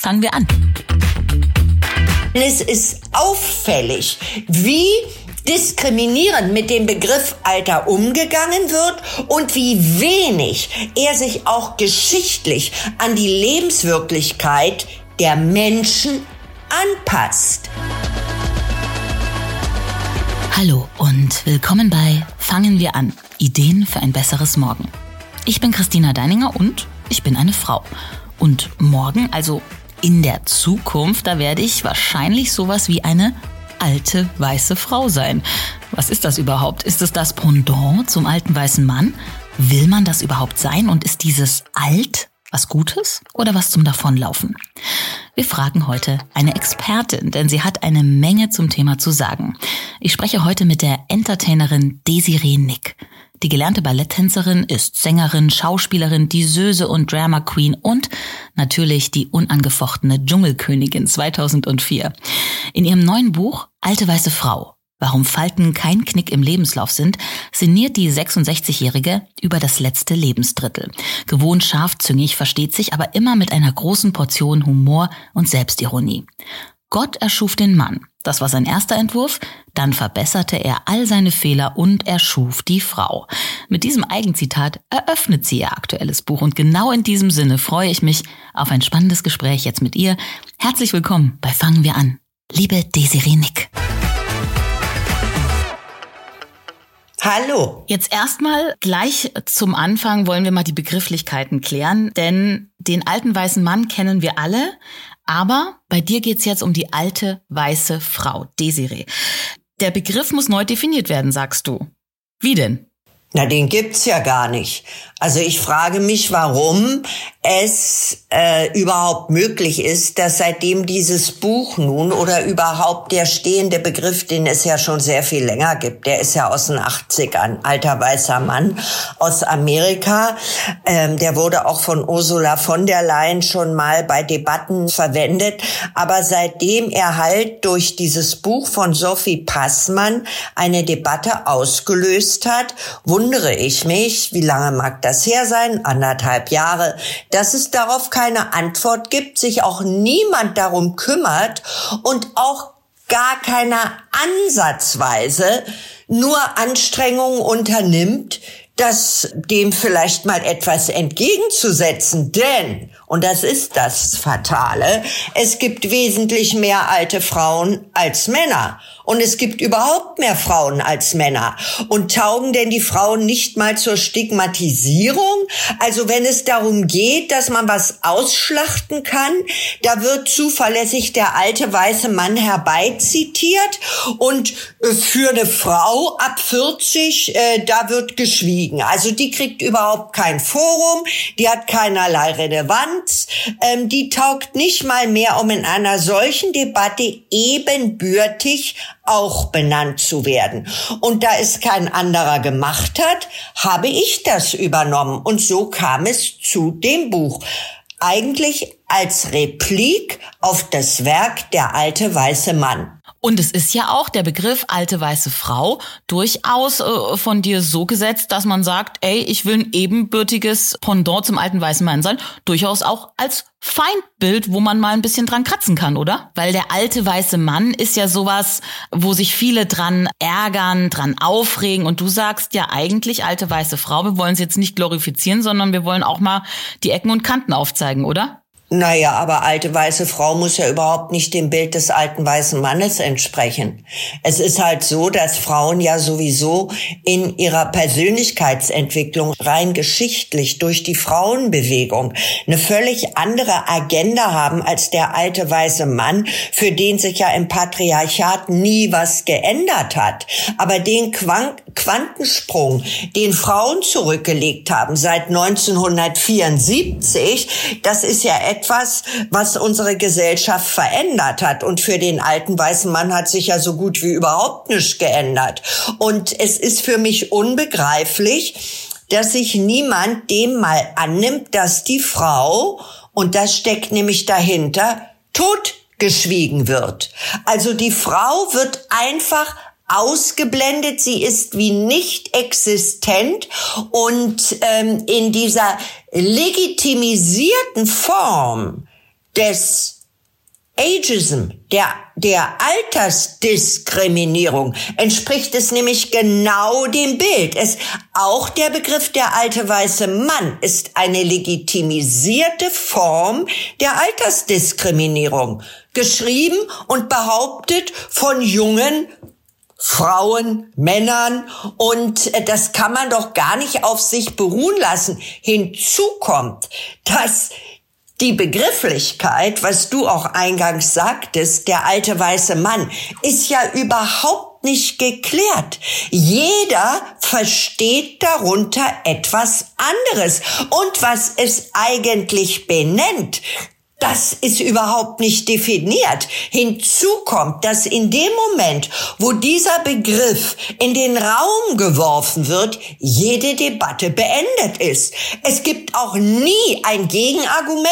Fangen wir an. Es ist auffällig, wie diskriminierend mit dem Begriff Alter umgegangen wird und wie wenig er sich auch geschichtlich an die Lebenswirklichkeit der Menschen anpasst. Hallo und willkommen bei Fangen wir an. Ideen für ein besseres Morgen. Ich bin Christina Deininger und ich bin eine Frau. Und morgen, also in der Zukunft, da werde ich wahrscheinlich sowas wie eine alte weiße Frau sein. Was ist das überhaupt? Ist es das Pendant zum alten weißen Mann? Will man das überhaupt sein? Und ist dieses alt was Gutes oder was zum Davonlaufen? Wir fragen heute eine Expertin, denn sie hat eine Menge zum Thema zu sagen. Ich spreche heute mit der Entertainerin Desiree Nick. Die gelernte Balletttänzerin ist Sängerin, Schauspielerin, Diseuse und Drama Queen und natürlich die unangefochtene Dschungelkönigin 2004. In ihrem neuen Buch Alte weiße Frau Warum Falten kein Knick im Lebenslauf sind, sinniert die 66-Jährige über das letzte Lebensdrittel. Gewohnt scharfzüngig versteht sich aber immer mit einer großen Portion Humor und Selbstironie. Gott erschuf den Mann. Das war sein erster Entwurf. Dann verbesserte er all seine Fehler und erschuf die Frau. Mit diesem Eigenzitat eröffnet sie ihr aktuelles Buch. Und genau in diesem Sinne freue ich mich auf ein spannendes Gespräch jetzt mit ihr. Herzlich willkommen bei Fangen wir an. Liebe Desiree Nick. Hallo. Jetzt erstmal gleich zum Anfang wollen wir mal die Begrifflichkeiten klären, denn den alten weißen Mann kennen wir alle, aber bei dir geht's jetzt um die alte weiße Frau, Desiree. Der Begriff muss neu definiert werden, sagst du. Wie denn? Na, den gibt's ja gar nicht. Also ich frage mich, warum es äh, überhaupt möglich ist, dass seitdem dieses Buch nun oder überhaupt der stehende Begriff, den es ja schon sehr viel länger gibt, der ist ja aus den 80ern, alter weißer Mann aus Amerika, ähm, der wurde auch von Ursula von der Leyen schon mal bei Debatten verwendet, aber seitdem er halt durch dieses Buch von Sophie Passmann eine Debatte ausgelöst hat, wundere ich mich, wie lange mag das her sein? Anderthalb Jahre, dass es darauf keine Antwort gibt, sich auch niemand darum kümmert und auch gar keiner ansatzweise nur Anstrengungen unternimmt, das dem vielleicht mal etwas entgegenzusetzen. Denn, und das ist das Fatale, es gibt wesentlich mehr alte Frauen als Männer. Und es gibt überhaupt mehr Frauen als Männer. Und taugen denn die Frauen nicht mal zur Stigmatisierung? Also wenn es darum geht, dass man was ausschlachten kann, da wird zuverlässig der alte weiße Mann herbeizitiert und äh, für eine Frau ab 40, äh, da wird geschwiegen. Also die kriegt überhaupt kein Forum, die hat keinerlei Relevanz, ähm, die taugt nicht mal mehr, um in einer solchen Debatte ebenbürtig auch benannt zu werden. Und da es kein anderer gemacht hat, habe ich das übernommen. Und so kam es zu dem Buch. Eigentlich als Replik auf das Werk Der alte weiße Mann. Und es ist ja auch der Begriff alte weiße Frau durchaus äh, von dir so gesetzt, dass man sagt, ey, ich will ein ebenbürtiges Pendant zum alten weißen Mann sein, durchaus auch als Feindbild, wo man mal ein bisschen dran kratzen kann, oder? Weil der alte weiße Mann ist ja sowas, wo sich viele dran ärgern, dran aufregen und du sagst ja eigentlich alte weiße Frau, wir wollen es jetzt nicht glorifizieren, sondern wir wollen auch mal die Ecken und Kanten aufzeigen, oder? Naja, aber alte weiße Frau muss ja überhaupt nicht dem Bild des alten weißen Mannes entsprechen. Es ist halt so, dass Frauen ja sowieso in ihrer Persönlichkeitsentwicklung rein geschichtlich durch die Frauenbewegung eine völlig andere Agenda haben als der alte weiße Mann, für den sich ja im Patriarchat nie was geändert hat. Aber den Quantensprung, den Frauen zurückgelegt haben seit 1974, das ist ja etwas, etwas, was unsere Gesellschaft verändert hat. Und für den alten weißen Mann hat sich ja so gut wie überhaupt nichts geändert. Und es ist für mich unbegreiflich, dass sich niemand dem mal annimmt, dass die Frau, und das steckt nämlich dahinter, totgeschwiegen wird. Also die Frau wird einfach ausgeblendet, sie ist wie nicht existent. Und ähm, in dieser legitimisierten Form des Ageism, der, der Altersdiskriminierung, entspricht es nämlich genau dem Bild. Es, auch der Begriff der alte weiße Mann ist eine legitimisierte Form der Altersdiskriminierung, geschrieben und behauptet von jungen Frauen, Männern und äh, das kann man doch gar nicht auf sich beruhen lassen. Hinzu kommt, dass die Begrifflichkeit, was du auch eingangs sagtest, der alte weiße Mann, ist ja überhaupt nicht geklärt. Jeder versteht darunter etwas anderes. Und was es eigentlich benennt, das ist überhaupt nicht definiert. Hinzu kommt, dass in dem Moment, wo dieser Begriff in den Raum geworfen wird, jede Debatte beendet ist. Es gibt auch nie ein Gegenargument.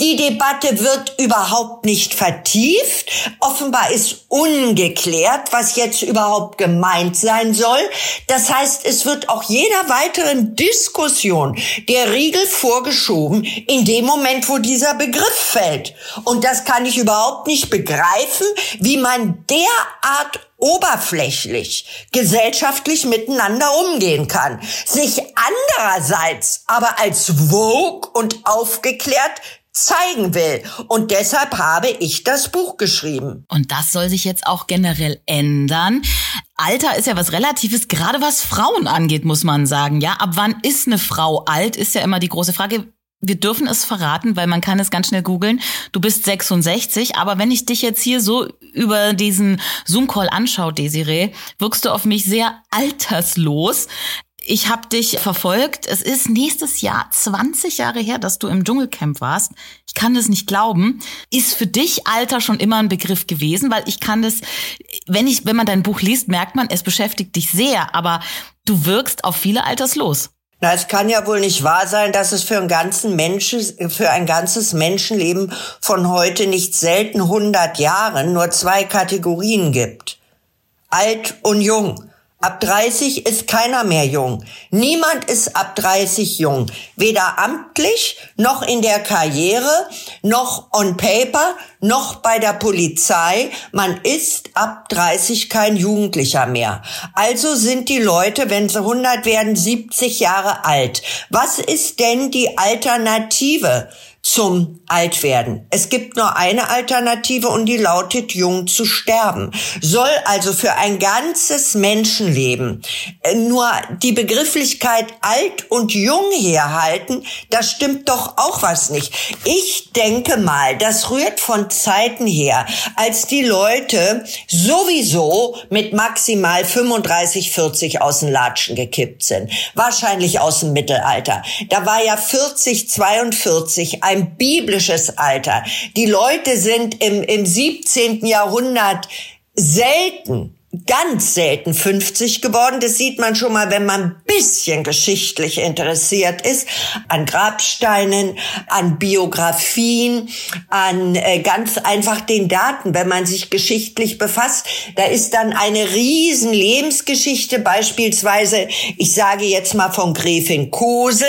Die Debatte wird überhaupt nicht vertieft. Offenbar ist ungeklärt, was jetzt überhaupt gemeint sein soll. Das heißt, es wird auch jeder weiteren Diskussion der Riegel vorgeschoben in dem Moment, wo dieser Begriff fällt. Und das kann ich überhaupt nicht begreifen, wie man derart oberflächlich gesellschaftlich miteinander umgehen kann, sich andererseits aber als vogue und aufgeklärt zeigen will. Und deshalb habe ich das Buch geschrieben. Und das soll sich jetzt auch generell ändern. Alter ist ja was Relatives, gerade was Frauen angeht, muss man sagen. Ja, ab wann ist eine Frau alt, ist ja immer die große Frage wir dürfen es verraten, weil man kann es ganz schnell googeln. Du bist 66, aber wenn ich dich jetzt hier so über diesen Zoom-Call anschaue, Desiree, wirkst du auf mich sehr alterslos. Ich habe dich verfolgt. Es ist nächstes Jahr 20 Jahre her, dass du im Dschungelcamp warst. Ich kann das nicht glauben. Ist für dich Alter schon immer ein Begriff gewesen? Weil ich kann das, wenn ich, wenn man dein Buch liest, merkt man, es beschäftigt dich sehr, aber du wirkst auf viele alterslos. Na, es kann ja wohl nicht wahr sein, dass es für ein, ganzen Menschen, für ein ganzes Menschenleben von heute nicht selten 100 Jahren nur zwei Kategorien gibt. Alt und jung. Ab 30 ist keiner mehr jung. Niemand ist ab 30 jung. Weder amtlich, noch in der Karriere, noch on paper, noch bei der Polizei. Man ist ab 30 kein Jugendlicher mehr. Also sind die Leute, wenn sie 100 werden, 70 Jahre alt. Was ist denn die Alternative? Zum Altwerden. Es gibt nur eine Alternative und die lautet jung zu sterben. Soll also für ein ganzes Menschenleben äh, nur die Begrifflichkeit alt und jung herhalten, da stimmt doch auch was nicht. Ich denke mal, das rührt von Zeiten her, als die Leute sowieso mit maximal 35, 40 aus den Latschen gekippt sind. Wahrscheinlich aus dem Mittelalter. Da war ja 40, 42 ein biblisches Alter. Die Leute sind im, im 17. Jahrhundert selten ganz selten 50 geworden. Das sieht man schon mal, wenn man ein bisschen geschichtlich interessiert ist, an Grabsteinen, an Biografien, an äh, ganz einfach den Daten, wenn man sich geschichtlich befasst. Da ist dann eine riesen Lebensgeschichte, beispielsweise, ich sage jetzt mal von Gräfin Kosel,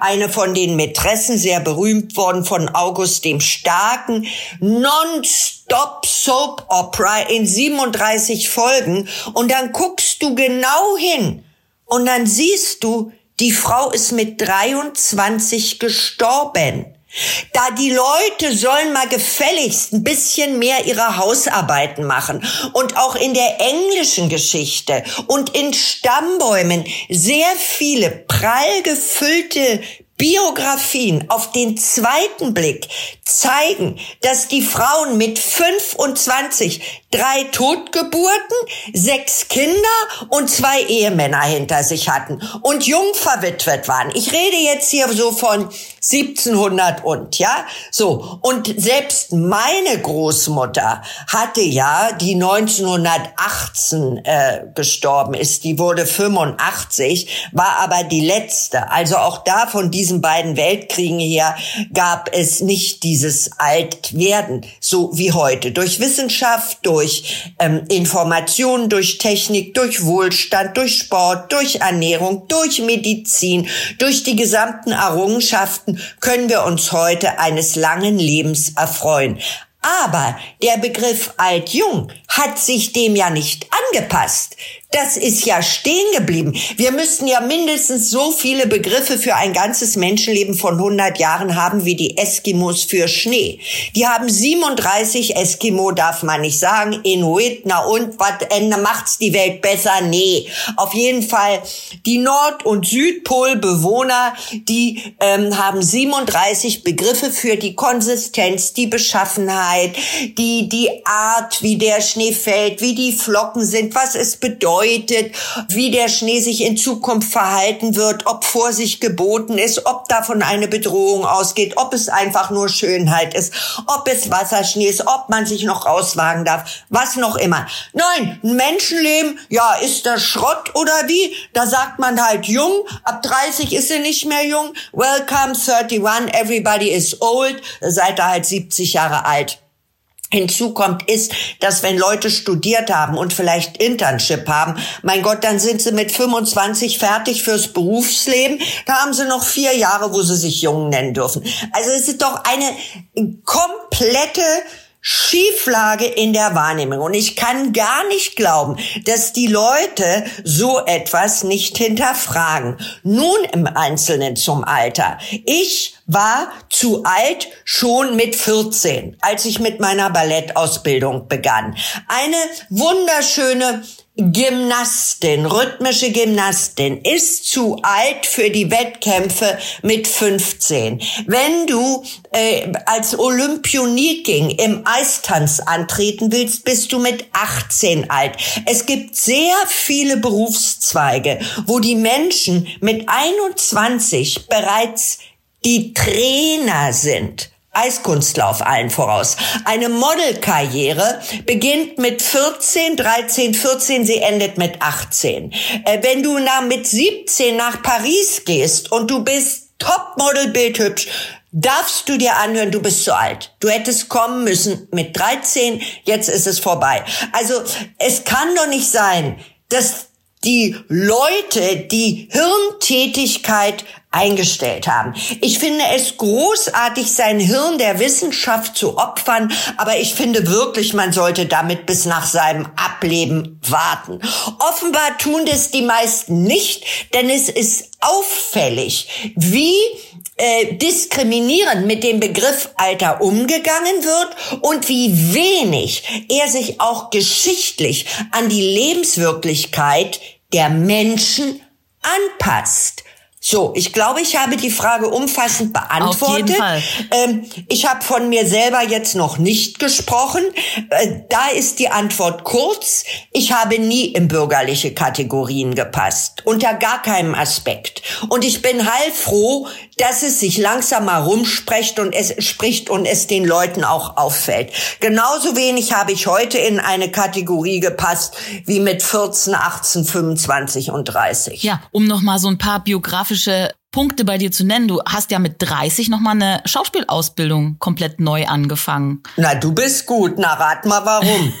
eine von den Mätressen, sehr berühmt worden von August dem Starken, non-stop Soap Opera in 37 Folgen Folgen und dann guckst du genau hin und dann siehst du, die Frau ist mit 23 gestorben. Da die Leute sollen mal gefälligst ein bisschen mehr ihre Hausarbeiten machen und auch in der englischen Geschichte und in Stammbäumen sehr viele prall gefüllte Biografien auf den zweiten Blick zeigen, dass die Frauen mit 25 drei Totgeburten, sechs Kinder und zwei Ehemänner hinter sich hatten und jung verwitwet waren. Ich rede jetzt hier so von 1700 und, ja? So. Und selbst meine Großmutter hatte ja, die 1918 äh, gestorben ist, die wurde 85, war aber die letzte. Also auch da von diesen beiden Weltkriegen her gab es nicht dieses Altwerden, so wie heute. Durch Wissenschaft, durch ähm, Informationen, durch Technik, durch Wohlstand, durch Sport, durch Ernährung, durch Medizin, durch die gesamten Errungenschaften können wir uns heute eines langen Lebens erfreuen. Aber der Begriff alt-jung hat sich dem ja nicht angepasst. Das ist ja stehen geblieben. Wir müssten ja mindestens so viele Begriffe für ein ganzes Menschenleben von 100 Jahren haben wie die Eskimos für Schnee. Die haben 37 Eskimo, darf man nicht sagen, Inuit, na und, was Ende macht's die Welt besser? Nee. Auf jeden Fall, die Nord- und Südpolbewohner, die ähm, haben 37 Begriffe für die Konsistenz, die Beschaffenheit, die, die Art, wie der Schnee fällt, wie die Flocken sind, was es bedeutet bedeutet, wie der Schnee sich in Zukunft verhalten wird, ob Vorsicht geboten ist, ob davon eine Bedrohung ausgeht, ob es einfach nur Schönheit ist, ob es Wasserschnee ist, ob man sich noch rauswagen darf, was noch immer. Nein, ein Menschenleben, ja, ist das Schrott oder wie? Da sagt man halt jung, ab 30 ist sie nicht mehr jung. Welcome 31, everybody is old. Seid ihr halt 70 Jahre alt. Hinzu kommt ist, dass wenn Leute studiert haben und vielleicht Internship haben, mein Gott, dann sind sie mit 25 fertig fürs Berufsleben. Da haben sie noch vier Jahre, wo sie sich jung nennen dürfen. Also es ist doch eine komplette Schieflage in der Wahrnehmung. Und ich kann gar nicht glauben, dass die Leute so etwas nicht hinterfragen. Nun im Einzelnen zum Alter. Ich war zu alt schon mit 14, als ich mit meiner Ballettausbildung begann. Eine wunderschöne Gymnastin, rhythmische Gymnastin, ist zu alt für die Wettkämpfe mit 15. Wenn du äh, als Olympioniking im Eistanz antreten willst, bist du mit 18 alt. Es gibt sehr viele Berufszweige, wo die Menschen mit 21 bereits die Trainer sind Eiskunstlauf allen voraus. Eine Modelkarriere beginnt mit 14, 13, 14, sie endet mit 18. Äh, wenn du nach, mit 17 nach Paris gehst und du bist Topmodel bildhübsch, darfst du dir anhören, du bist zu alt. Du hättest kommen müssen mit 13, jetzt ist es vorbei. Also es kann doch nicht sein, dass die Leute die Hirntätigkeit eingestellt haben. Ich finde es großartig, sein Hirn der Wissenschaft zu opfern, aber ich finde wirklich, man sollte damit bis nach seinem Ableben warten. Offenbar tun das die meisten nicht, denn es ist auffällig, wie äh, diskriminierend mit dem Begriff Alter umgegangen wird und wie wenig er sich auch geschichtlich an die Lebenswirklichkeit der Menschen anpasst. So, ich glaube, ich habe die Frage umfassend beantwortet. Auf jeden Fall. Ähm, ich habe von mir selber jetzt noch nicht gesprochen. Äh, da ist die Antwort kurz. Ich habe nie in bürgerliche Kategorien gepasst. Unter gar keinem Aspekt. Und ich bin heilfroh, dass es sich langsam mal rumspricht und es spricht und es den Leuten auch auffällt. Genauso wenig habe ich heute in eine Kategorie gepasst wie mit 14, 18, 25 und 30. Ja, um noch mal so ein paar biografische spezifische Punkte bei dir zu nennen. Du hast ja mit 30 nochmal eine Schauspielausbildung komplett neu angefangen. Na, du bist gut. Na, rat mal warum.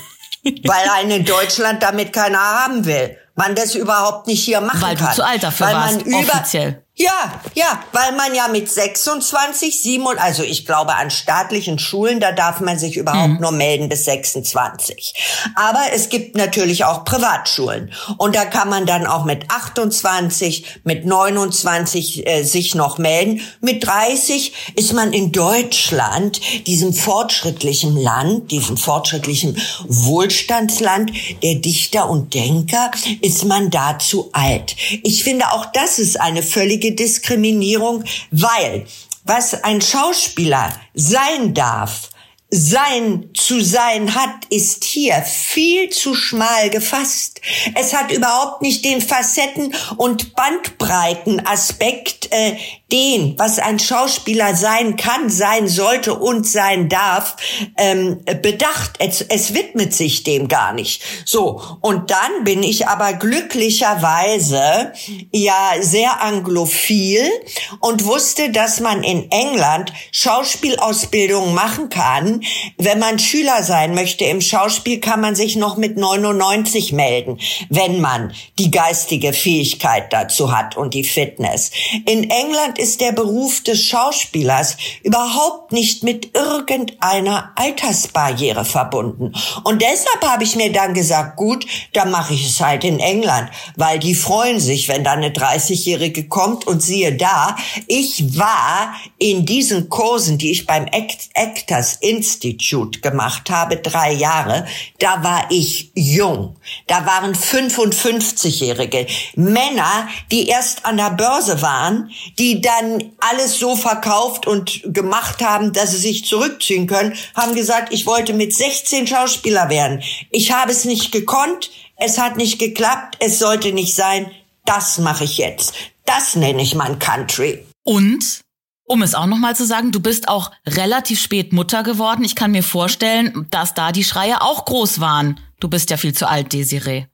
Weil einen in Deutschland damit keiner haben will. Man das überhaupt nicht hier machen Weil kann. Weil du zu alt dafür Weil warst, man über offiziell. Ja, ja, weil man ja mit 26, 7, also ich glaube an staatlichen Schulen, da darf man sich überhaupt mhm. nur melden bis 26. Aber es gibt natürlich auch Privatschulen und da kann man dann auch mit 28, mit 29 äh, sich noch melden. Mit 30 ist man in Deutschland, diesem fortschrittlichen Land, diesem fortschrittlichen Wohlstandsland der Dichter und Denker, ist man dazu alt. Ich finde auch das ist eine völlige völlige Diskriminierung, weil was ein Schauspieler sein darf, sein zu sein hat, ist hier viel zu schmal gefasst. Es hat überhaupt nicht den Facetten- und Bandbreitenaspekt, äh, den, was ein Schauspieler sein kann, sein sollte und sein darf, ähm, bedacht. Es, es widmet sich dem gar nicht. So, und dann bin ich aber glücklicherweise ja sehr anglophil und wusste, dass man in England Schauspielausbildung machen kann. Wenn man Schüler sein möchte im Schauspiel, kann man sich noch mit 99 melden, wenn man die geistige Fähigkeit dazu hat und die Fitness. In England ist der Beruf des Schauspielers überhaupt nicht mit irgendeiner Altersbarriere verbunden. Und deshalb habe ich mir dann gesagt, gut, dann mache ich es halt in England, weil die freuen sich, wenn da eine 30-Jährige kommt und siehe da, ich war in diesen Kursen, die ich beim Actors Institute gemacht habe, drei Jahre, da war ich jung. Da waren 55-Jährige, Männer, die erst an der Börse waren, die dann alles so verkauft und gemacht haben, dass sie sich zurückziehen können, haben gesagt, ich wollte mit 16 Schauspieler werden. Ich habe es nicht gekonnt, es hat nicht geklappt, es sollte nicht sein, das mache ich jetzt. Das nenne ich mein Country. Und um es auch nochmal zu sagen, du bist auch relativ spät Mutter geworden. Ich kann mir vorstellen, dass da die Schreie auch groß waren. Du bist ja viel zu alt, Desiree.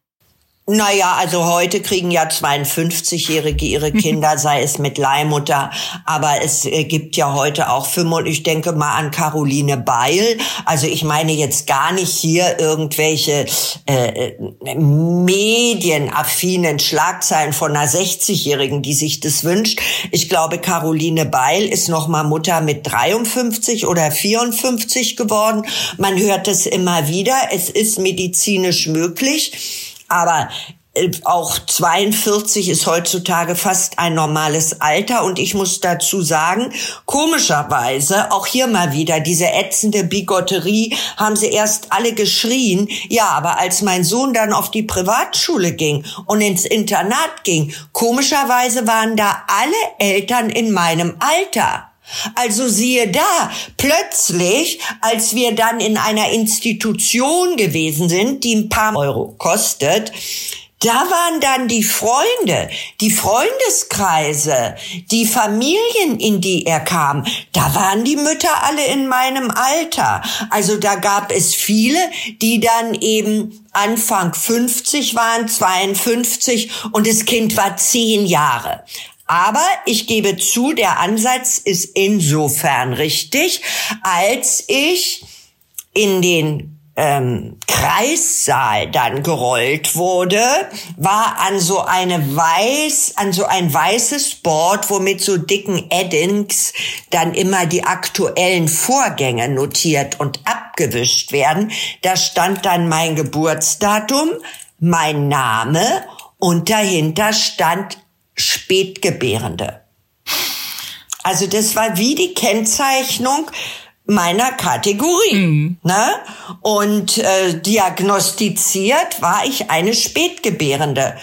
Naja, also heute kriegen ja 52-Jährige ihre Kinder, sei es mit Leihmutter, aber es äh, gibt ja heute auch fünf, und ich denke mal an Caroline Beil. Also ich meine jetzt gar nicht hier irgendwelche äh, äh medienaffinen Schlagzeilen von einer 60-Jährigen, die sich das wünscht. Ich glaube, Caroline Beil ist noch mal Mutter mit 53 oder 54 geworden. Man hört es immer wieder. Es ist medizinisch möglich. Aber äh, auch 42 ist heutzutage fast ein normales Alter und ich muss dazu sagen, komischerweise, auch hier mal wieder diese ätzende Bigotterie, haben sie erst alle geschrien. Ja, aber als mein Sohn dann auf die Privatschule ging und ins Internat ging, komischerweise waren da alle Eltern in meinem Alter. Also siehe da, plötzlich, als wir dann in einer Institution gewesen sind, die ein paar Euro kostet, da waren dann die Freunde, die Freundeskreise, die Familien, in die er kam. Da waren die Mütter alle in meinem Alter. Also da gab es viele, die dann eben Anfang 50 waren, 52 und das Kind war zehn Jahre. Aber ich gebe zu, der Ansatz ist insofern richtig, als ich in den ähm, Kreissaal dann gerollt wurde, war an so eine weiß, an so ein weißes Board, wo mit so dicken Eddings dann immer die aktuellen Vorgänge notiert und abgewischt werden. Da stand dann mein Geburtsdatum, mein Name und dahinter stand Spätgebärende. Also das war wie die Kennzeichnung meiner Kategorie. Mhm. Ne? Und äh, diagnostiziert war ich eine Spätgebärende.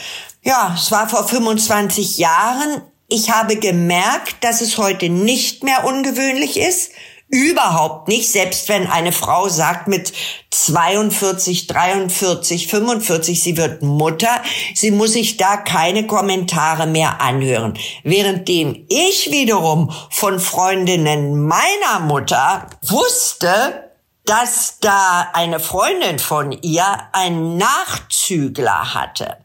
Ja, es war vor 25 Jahren. Ich habe gemerkt, dass es heute nicht mehr ungewöhnlich ist, Überhaupt nicht, selbst wenn eine Frau sagt mit 42, 43, 45, sie wird Mutter, sie muss sich da keine Kommentare mehr anhören. Währenddem ich wiederum von Freundinnen meiner Mutter wusste, dass da eine Freundin von ihr einen Nachzügler hatte.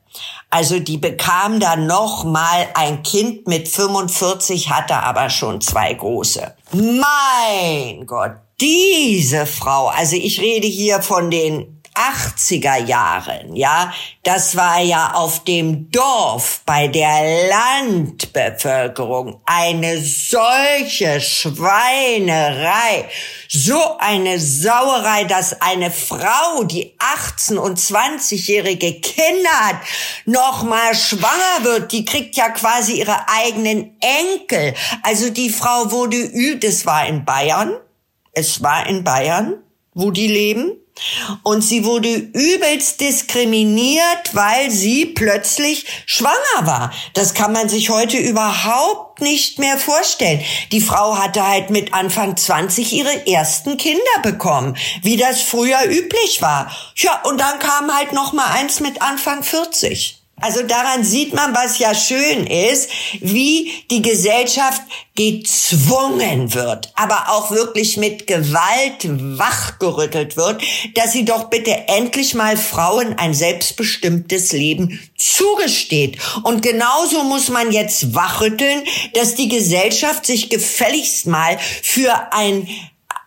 Also die bekam dann noch mal ein Kind mit 45, hatte aber schon zwei große. Mein Gott, diese Frau, also ich rede hier von den 80er Jahren, ja, das war ja auf dem Dorf bei der Landbevölkerung eine solche Schweinerei, so eine Sauerei, dass eine Frau, die 18 und 20-jährige Kinder hat, noch mal schwanger wird, die kriegt ja quasi ihre eigenen Enkel. Also die Frau wurde übt, es war in Bayern, es war in Bayern, wo die leben und sie wurde übelst diskriminiert, weil sie plötzlich schwanger war. Das kann man sich heute überhaupt nicht mehr vorstellen. Die Frau hatte halt mit Anfang 20 ihre ersten Kinder bekommen, wie das früher üblich war. Ja, und dann kam halt noch mal eins mit Anfang 40. Also daran sieht man, was ja schön ist, wie die Gesellschaft gezwungen wird, aber auch wirklich mit Gewalt wachgerüttelt wird, dass sie doch bitte endlich mal Frauen ein selbstbestimmtes Leben zugesteht. Und genauso muss man jetzt wachrütteln, dass die Gesellschaft sich gefälligst mal für ein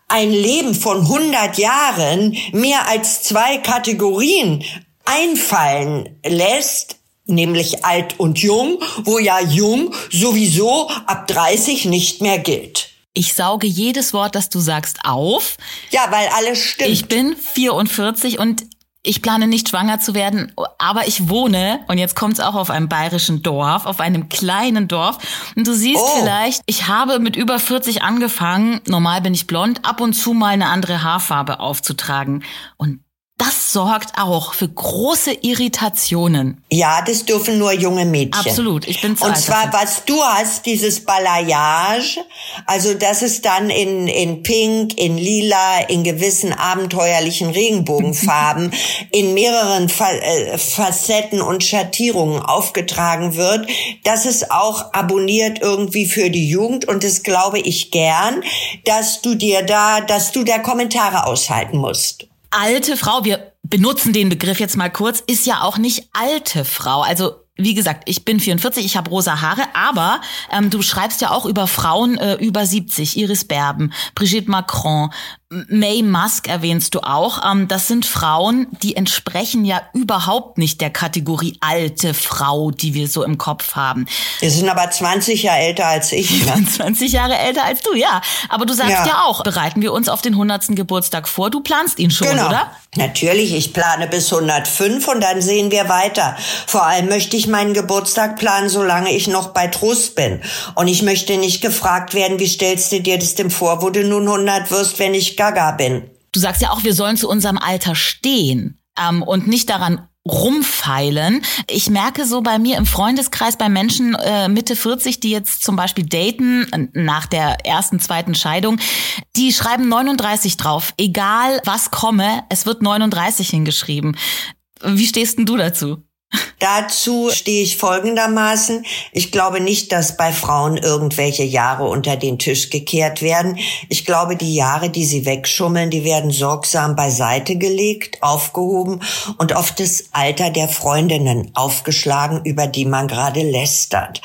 ein Leben von 100 Jahren mehr als zwei Kategorien einfallen lässt, nämlich alt und jung, wo ja jung sowieso ab 30 nicht mehr gilt. Ich sauge jedes Wort, das du sagst, auf. Ja, weil alles stimmt. Ich bin 44 und ich plane nicht schwanger zu werden, aber ich wohne, und jetzt kommt es auch auf einem bayerischen Dorf, auf einem kleinen Dorf. Und du siehst oh. vielleicht, ich habe mit über 40 angefangen, normal bin ich blond, ab und zu mal eine andere Haarfarbe aufzutragen. Und das sorgt auch für große Irritationen. Ja, das dürfen nur junge Mädchen. Absolut, ich bin zu Und zwar, was du hast, dieses Balayage, also das ist dann in, in Pink, in Lila, in gewissen abenteuerlichen Regenbogenfarben, in mehreren Fa äh, Facetten und Schattierungen aufgetragen wird. Das ist auch abonniert irgendwie für die Jugend und das glaube ich gern, dass du dir da, dass du da Kommentare aushalten musst alte Frau, wir benutzen den Begriff jetzt mal kurz, ist ja auch nicht alte Frau. Also wie gesagt, ich bin 44, ich habe rosa Haare, aber ähm, du schreibst ja auch über Frauen äh, über 70, Iris Berben, Brigitte Macron, May Musk erwähnst du auch. Ähm, das sind Frauen, die entsprechen ja überhaupt nicht der Kategorie alte Frau, die wir so im Kopf haben. Die sind aber 20 Jahre älter als ich. Ne? 20 Jahre älter als du, ja. Aber du sagst ja. ja. auch, bereiten wir uns auf den 100. Geburtstag vor. Du planst ihn schon, genau. oder? Natürlich, ich plane bis 105 und dann sehen wir weiter. Vor allem möchte ich meinen Geburtstag planen, solange ich noch bei Trost bin. Und ich möchte nicht gefragt werden, wie stellst du dir das denn vor, wo du nun 100 wirst, wenn ich gaga bin. Du sagst ja auch, wir sollen zu unserem Alter stehen ähm, und nicht daran rumfeilen. Ich merke so bei mir im Freundeskreis bei Menschen äh, Mitte 40, die jetzt zum Beispiel daten äh, nach der ersten, zweiten Scheidung, die schreiben 39 drauf. Egal was komme, es wird 39 hingeschrieben. Wie stehst denn du dazu? Dazu stehe ich folgendermaßen. Ich glaube nicht, dass bei Frauen irgendwelche Jahre unter den Tisch gekehrt werden. Ich glaube, die Jahre, die sie wegschummeln, die werden sorgsam beiseite gelegt, aufgehoben und auf das Alter der Freundinnen aufgeschlagen, über die man gerade lästert.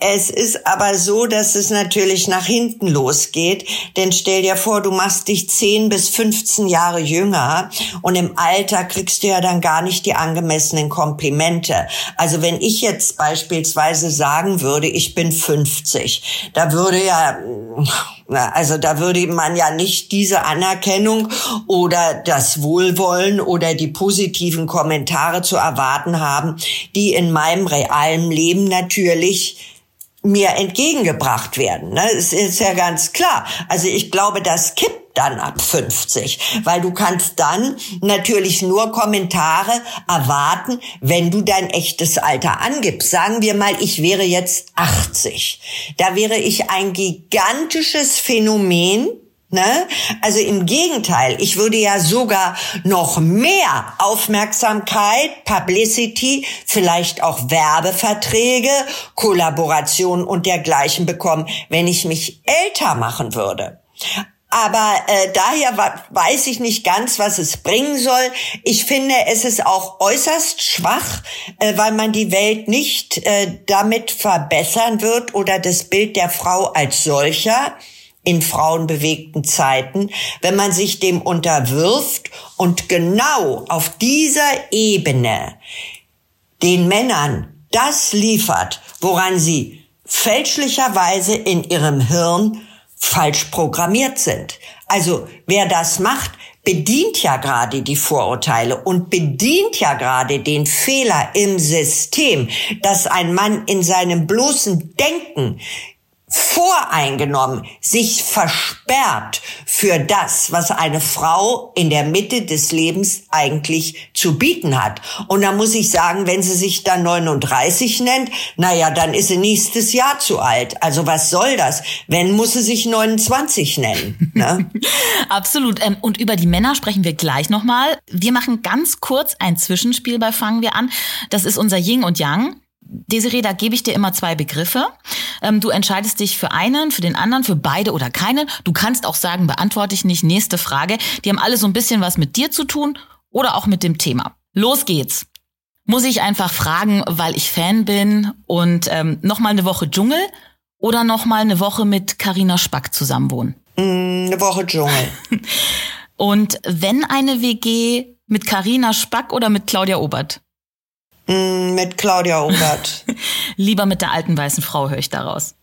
Es ist aber so, dass es natürlich nach hinten losgeht. Denn stell dir vor, du machst dich 10 bis 15 Jahre jünger und im Alter kriegst du ja dann gar nicht die angemessenen Komplimente Komplimente. Also wenn ich jetzt beispielsweise sagen würde, ich bin 50, da würde ja, also da würde man ja nicht diese Anerkennung oder das Wohlwollen oder die positiven Kommentare zu erwarten haben, die in meinem realen Leben natürlich mir entgegengebracht werden. Ne? Das ist ja ganz klar. Also ich glaube, das kippt dann ab 50, weil du kannst dann natürlich nur Kommentare erwarten, wenn du dein echtes Alter angibst. Sagen wir mal, ich wäre jetzt 80. Da wäre ich ein gigantisches Phänomen, Ne? Also im Gegenteil, ich würde ja sogar noch mehr Aufmerksamkeit, Publicity, vielleicht auch Werbeverträge, Kollaborationen und dergleichen bekommen, wenn ich mich älter machen würde. Aber äh, daher weiß ich nicht ganz, was es bringen soll. Ich finde, es ist auch äußerst schwach, äh, weil man die Welt nicht äh, damit verbessern wird oder das Bild der Frau als solcher in frauenbewegten Zeiten, wenn man sich dem unterwirft und genau auf dieser Ebene den Männern das liefert, woran sie fälschlicherweise in ihrem Hirn falsch programmiert sind. Also wer das macht, bedient ja gerade die Vorurteile und bedient ja gerade den Fehler im System, dass ein Mann in seinem bloßen Denken voreingenommen sich versperrt für das, was eine Frau in der Mitte des Lebens eigentlich zu bieten hat. Und da muss ich sagen, wenn sie sich dann 39 nennt, naja, dann ist sie nächstes Jahr zu alt. Also was soll das? Wenn muss sie sich 29 nennen. Ne? Absolut. Ähm, und über die Männer sprechen wir gleich nochmal. Wir machen ganz kurz ein Zwischenspiel bei Fangen wir an. Das ist unser Yin und Yang. Desiree, da gebe ich dir immer zwei Begriffe. Ähm, du entscheidest dich für einen, für den anderen, für beide oder keinen. Du kannst auch sagen, beantworte ich nicht. Nächste Frage. Die haben alle so ein bisschen was mit dir zu tun oder auch mit dem Thema. Los geht's. Muss ich einfach fragen, weil ich Fan bin und ähm, noch mal eine Woche Dschungel oder noch mal eine Woche mit Karina Spack zusammenwohnen? Mm, eine Woche Dschungel. und wenn eine WG mit Karina Spack oder mit Claudia Obert? Mm, mit Claudia Obert. Lieber mit der alten weißen Frau höre ich daraus.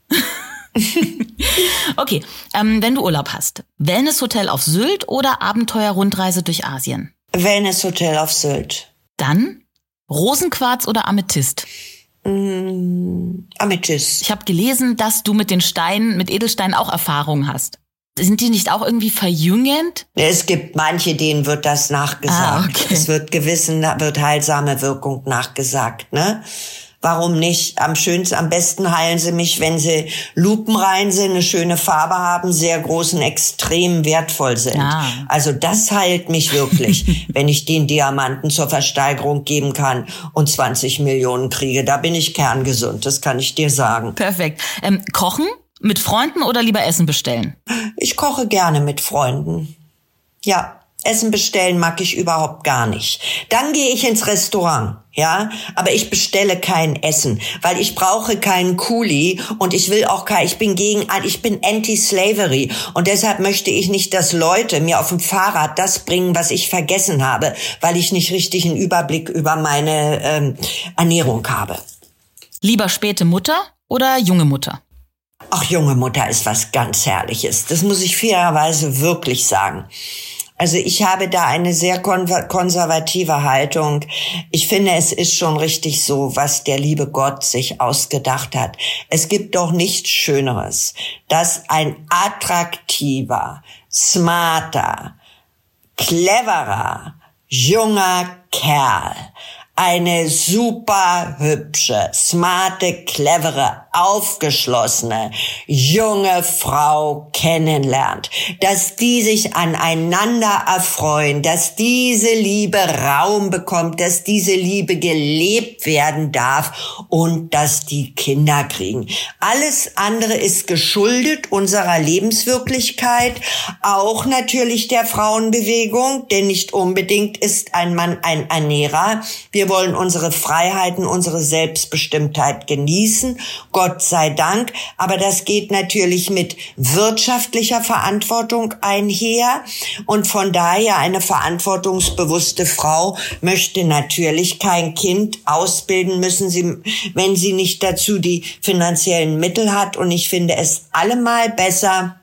okay, ähm, wenn du Urlaub hast, Wellnesshotel auf Sylt oder Abenteuer-Rundreise durch Asien? Wellnesshotel auf Sylt. Dann Rosenquarz oder Amethyst? Mm, Amethyst. Ich habe gelesen, dass du mit den Steinen, mit Edelsteinen auch Erfahrungen hast. Sind die nicht auch irgendwie verjüngend? Es gibt manche, denen wird das nachgesagt. Ah, okay. Es wird gewissen, wird heilsame Wirkung nachgesagt, ne? Warum nicht? Am schönsten, am besten heilen sie mich, wenn sie lupenrein sind, eine schöne Farbe haben, sehr großen, extrem wertvoll sind. Ah. Also das heilt mich wirklich, wenn ich den Diamanten zur Versteigerung geben kann und 20 Millionen kriege. Da bin ich kerngesund, das kann ich dir sagen. Perfekt. Ähm, kochen? Mit Freunden oder lieber Essen bestellen? Ich koche gerne mit Freunden. Ja, Essen bestellen mag ich überhaupt gar nicht. Dann gehe ich ins Restaurant, ja, aber ich bestelle kein Essen, weil ich brauche keinen Kuli und ich will auch kein, ich bin gegen, ich bin anti-slavery und deshalb möchte ich nicht, dass Leute mir auf dem Fahrrad das bringen, was ich vergessen habe, weil ich nicht richtig einen Überblick über meine ähm, Ernährung habe. Lieber späte Mutter oder junge Mutter? Ach, junge Mutter ist was ganz Herrliches. Das muss ich fairerweise wirklich sagen. Also ich habe da eine sehr konservative Haltung. Ich finde, es ist schon richtig so, was der liebe Gott sich ausgedacht hat. Es gibt doch nichts Schöneres, dass ein attraktiver, smarter, cleverer, junger Kerl eine super hübsche, smarte, clevere, aufgeschlossene, junge Frau kennenlernt, dass die sich aneinander erfreuen, dass diese Liebe Raum bekommt, dass diese Liebe gelebt werden darf und dass die Kinder kriegen. Alles andere ist geschuldet unserer Lebenswirklichkeit, auch natürlich der Frauenbewegung, denn nicht unbedingt ist ein Mann ein Ernährer. Wir wollen unsere Freiheiten, unsere Selbstbestimmtheit genießen, Gott sei Dank. Aber das geht natürlich mit wirtschaftlicher Verantwortung einher. Und von daher eine verantwortungsbewusste Frau möchte natürlich kein Kind ausbilden müssen, sie, wenn sie nicht dazu die finanziellen Mittel hat. Und ich finde es allemal besser,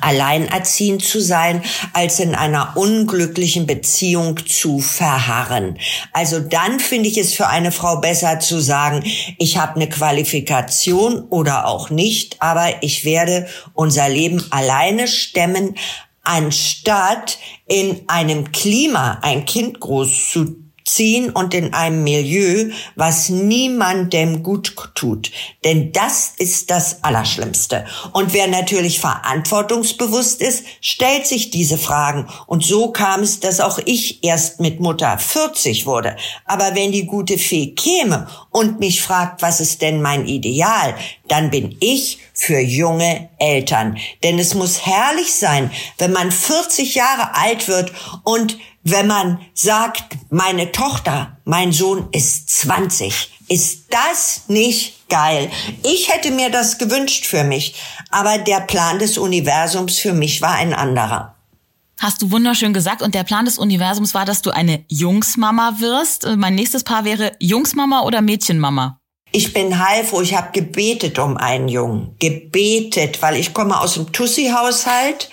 alleinerziehend zu sein, als in einer unglücklichen Beziehung zu verharren. Also dann finde ich es für eine Frau besser zu sagen, ich habe eine Qualifikation oder auch nicht, aber ich werde unser Leben alleine stemmen, anstatt in einem Klima ein Kind groß zu ziehen und in einem Milieu, was niemandem gut tut. Denn das ist das Allerschlimmste. Und wer natürlich verantwortungsbewusst ist, stellt sich diese Fragen. Und so kam es, dass auch ich erst mit Mutter 40 wurde. Aber wenn die gute Fee käme und mich fragt, was ist denn mein Ideal, dann bin ich für junge Eltern. Denn es muss herrlich sein, wenn man 40 Jahre alt wird und wenn man sagt, meine Tochter, mein Sohn ist 20. Ist das nicht geil? Ich hätte mir das gewünscht für mich, aber der Plan des Universums für mich war ein anderer. Hast du wunderschön gesagt. Und der Plan des Universums war, dass du eine Jungsmama wirst. Mein nächstes Paar wäre Jungsmama oder Mädchenmama? Ich bin heilfroh, ich habe gebetet um einen Jungen. Gebetet, weil ich komme aus dem Tussi-Haushalt.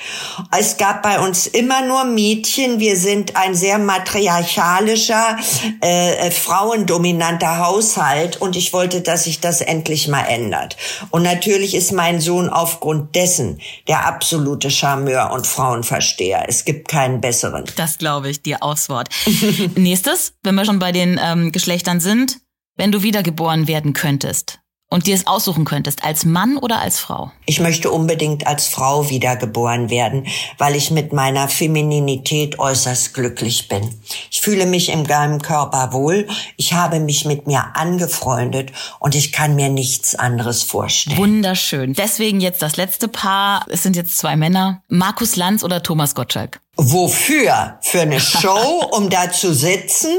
Es gab bei uns immer nur Mädchen. Wir sind ein sehr matriarchalischer, äh, frauendominanter Haushalt und ich wollte, dass sich das endlich mal ändert. Und natürlich ist mein Sohn aufgrund dessen der absolute Charmeur und Frauenversteher. Es gibt keinen besseren. Das glaube ich dir aufs Wort. Nächstes, wenn wir schon bei den ähm, Geschlechtern sind, wenn du wiedergeboren werden könntest und dir es aussuchen könntest, als Mann oder als Frau? Ich möchte unbedingt als Frau wiedergeboren werden, weil ich mit meiner Femininität äußerst glücklich bin. Ich fühle mich im geheimen Körper wohl, ich habe mich mit mir angefreundet und ich kann mir nichts anderes vorstellen. Wunderschön. Deswegen jetzt das letzte Paar. Es sind jetzt zwei Männer. Markus Lanz oder Thomas Gottschalk? Wofür? Für eine Show, um da zu sitzen?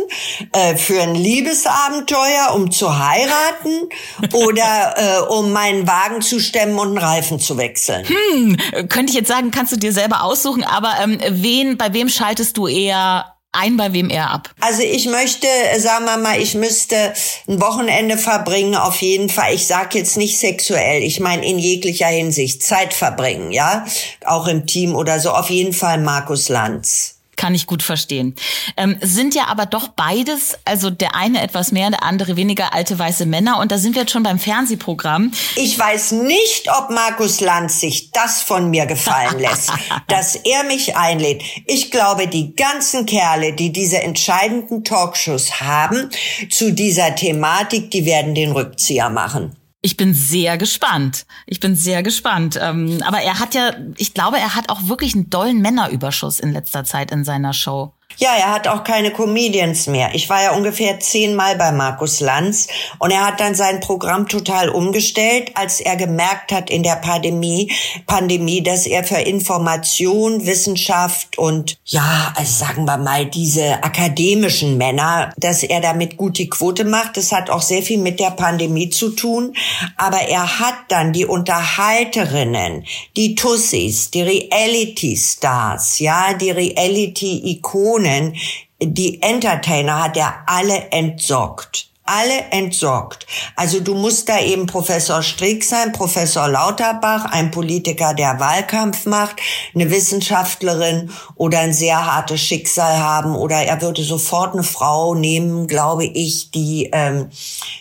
Äh, für ein Liebesabenteuer, um zu heiraten? Oder äh, um meinen Wagen zu stemmen und einen Reifen zu wechseln? Hm, könnte ich jetzt sagen, kannst du dir selber aussuchen, aber ähm, wen, bei wem schaltest du eher ein, bei wem ab? Also ich möchte, sagen wir mal, ich müsste ein Wochenende verbringen, auf jeden Fall. Ich sage jetzt nicht sexuell, ich meine in jeglicher Hinsicht. Zeit verbringen, ja? Auch im Team oder so. Auf jeden Fall Markus Lanz. Kann ich gut verstehen. Ähm, sind ja aber doch beides, also der eine etwas mehr, der andere weniger alte weiße Männer. Und da sind wir jetzt schon beim Fernsehprogramm. Ich weiß nicht, ob Markus Lanz sich das von mir gefallen lässt, dass er mich einlädt. Ich glaube, die ganzen Kerle, die diese entscheidenden Talkshows haben zu dieser Thematik, die werden den Rückzieher machen. Ich bin sehr gespannt. Ich bin sehr gespannt. Ähm, aber er hat ja, ich glaube, er hat auch wirklich einen dollen Männerüberschuss in letzter Zeit in seiner Show. Ja, er hat auch keine Comedians mehr. Ich war ja ungefähr zehnmal bei Markus Lanz und er hat dann sein Programm total umgestellt, als er gemerkt hat in der Pandemie, Pandemie, dass er für Information, Wissenschaft und ja, also sagen wir mal diese akademischen Männer, dass er damit gut die Quote macht. Das hat auch sehr viel mit der Pandemie zu tun. Aber er hat dann die Unterhalterinnen, die Tussis, die Reality Stars, ja, die Reality Ikonen Personen, die Entertainer hat er alle entsorgt. Alle entsorgt. Also du musst da eben Professor Strick sein, Professor Lauterbach, ein Politiker, der Wahlkampf macht, eine Wissenschaftlerin oder ein sehr hartes Schicksal haben oder er würde sofort eine Frau nehmen, glaube ich, die ähm,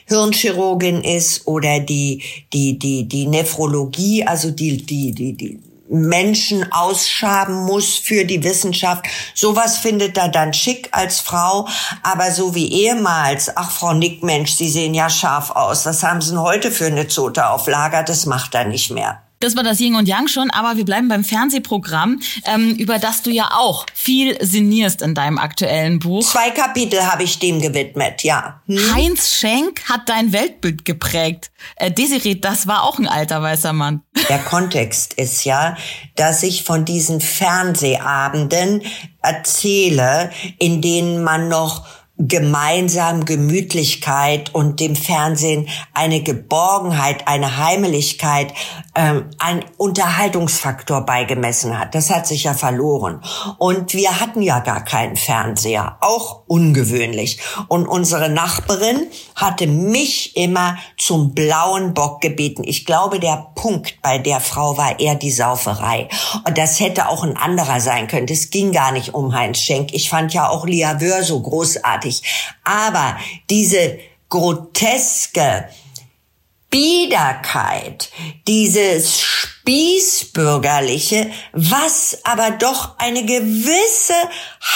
Hirnchirurgin ist oder die die die die Nephrologie, also die die die die Menschen ausschaben muss für die Wissenschaft. Sowas findet er dann schick als Frau, aber so wie ehemals, ach Frau Nickmensch, Sie sehen ja scharf aus, was haben Sie denn heute für eine Zote auf Lager? Das macht er nicht mehr. Das war das Yin und Yang schon, aber wir bleiben beim Fernsehprogramm, ähm, über das du ja auch viel sinnierst in deinem aktuellen Buch. Zwei Kapitel habe ich dem gewidmet, ja. Hm? Heinz Schenk hat dein Weltbild geprägt. Äh, Desiree, das war auch ein alter weißer Mann. Der Kontext ist ja, dass ich von diesen Fernsehabenden erzähle, in denen man noch gemeinsam Gemütlichkeit und dem Fernsehen eine Geborgenheit, eine Heimeligkeit, ähm, ein Unterhaltungsfaktor beigemessen hat. Das hat sich ja verloren. Und wir hatten ja gar keinen Fernseher, auch ungewöhnlich. Und unsere Nachbarin hatte mich immer zum blauen Bock gebeten. Ich glaube, der Punkt bei der Frau war eher die Sauferei. Und das hätte auch ein anderer sein können. Es ging gar nicht um Heinz Schenk. Ich fand ja auch Lia Wör so großartig. Aber diese groteske Biederkeit, dieses Spießbürgerliche, was aber doch eine gewisse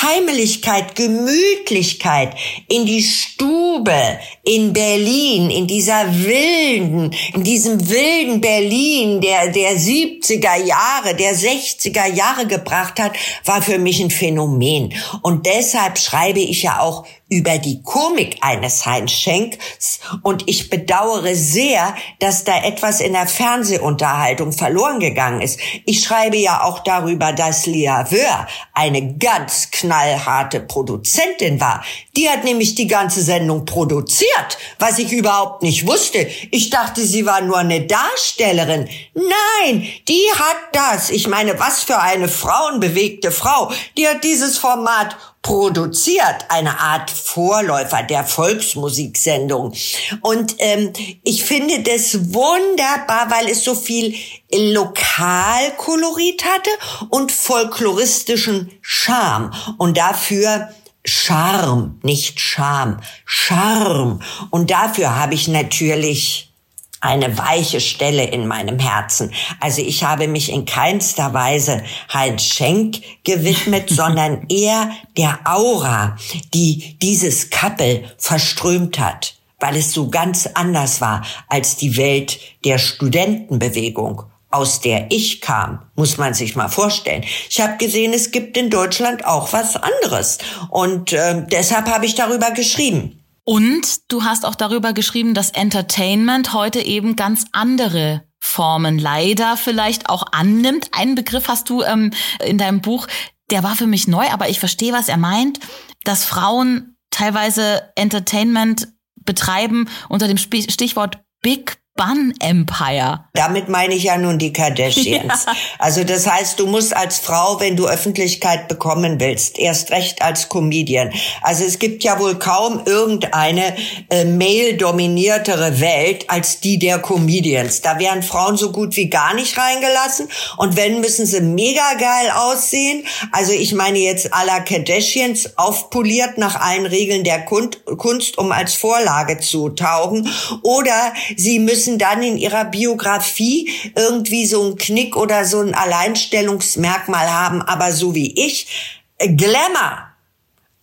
Heimeligkeit, Gemütlichkeit in die Stube in Berlin, in dieser wilden, in diesem wilden Berlin der, der 70er Jahre, der 60er Jahre gebracht hat, war für mich ein Phänomen. Und deshalb schreibe ich ja auch über die Komik eines Heinz Schenks und ich bedauere sehr, dass da etwas in der Fernsehunterhaltung verloren verloren gegangen ist. Ich schreibe ja auch darüber, dass Lia Wör eine ganz knallharte Produzentin war. Die hat nämlich die ganze Sendung produziert, was ich überhaupt nicht wusste. Ich dachte, sie war nur eine Darstellerin. Nein, die hat das. Ich meine, was für eine frauenbewegte Frau. Die hat dieses Format produziert, eine Art Vorläufer der Volksmusiksendung. Und ähm, ich finde das wunderbar, weil es so viel Lokalkolorit hatte und folkloristischen Charme. Und dafür Charme, nicht Scham, Charme. Und dafür habe ich natürlich eine weiche Stelle in meinem Herzen. Also ich habe mich in keinster Weise Heinz Schenk gewidmet, sondern eher der Aura, die dieses Kappel verströmt hat, weil es so ganz anders war als die Welt der Studentenbewegung aus der ich kam, muss man sich mal vorstellen. Ich habe gesehen, es gibt in Deutschland auch was anderes. Und äh, deshalb habe ich darüber geschrieben. Und du hast auch darüber geschrieben, dass Entertainment heute eben ganz andere Formen leider vielleicht auch annimmt. Einen Begriff hast du ähm, in deinem Buch, der war für mich neu, aber ich verstehe, was er meint, dass Frauen teilweise Entertainment betreiben unter dem Stichwort Big Bun Empire. Damit meine ich ja nun die Kardashians. Ja. Also das heißt, du musst als Frau, wenn du Öffentlichkeit bekommen willst, erst recht als Comedian. Also es gibt ja wohl kaum irgendeine äh, male-dominiertere Welt als die der Comedians. Da werden Frauen so gut wie gar nicht reingelassen und wenn, müssen sie mega geil aussehen. Also ich meine jetzt à la Kardashians aufpoliert nach allen Regeln der Kunst, um als Vorlage zu taugen. Oder sie müssen müssen dann in ihrer Biografie irgendwie so einen Knick oder so ein Alleinstellungsmerkmal haben. Aber so wie ich, Glamour,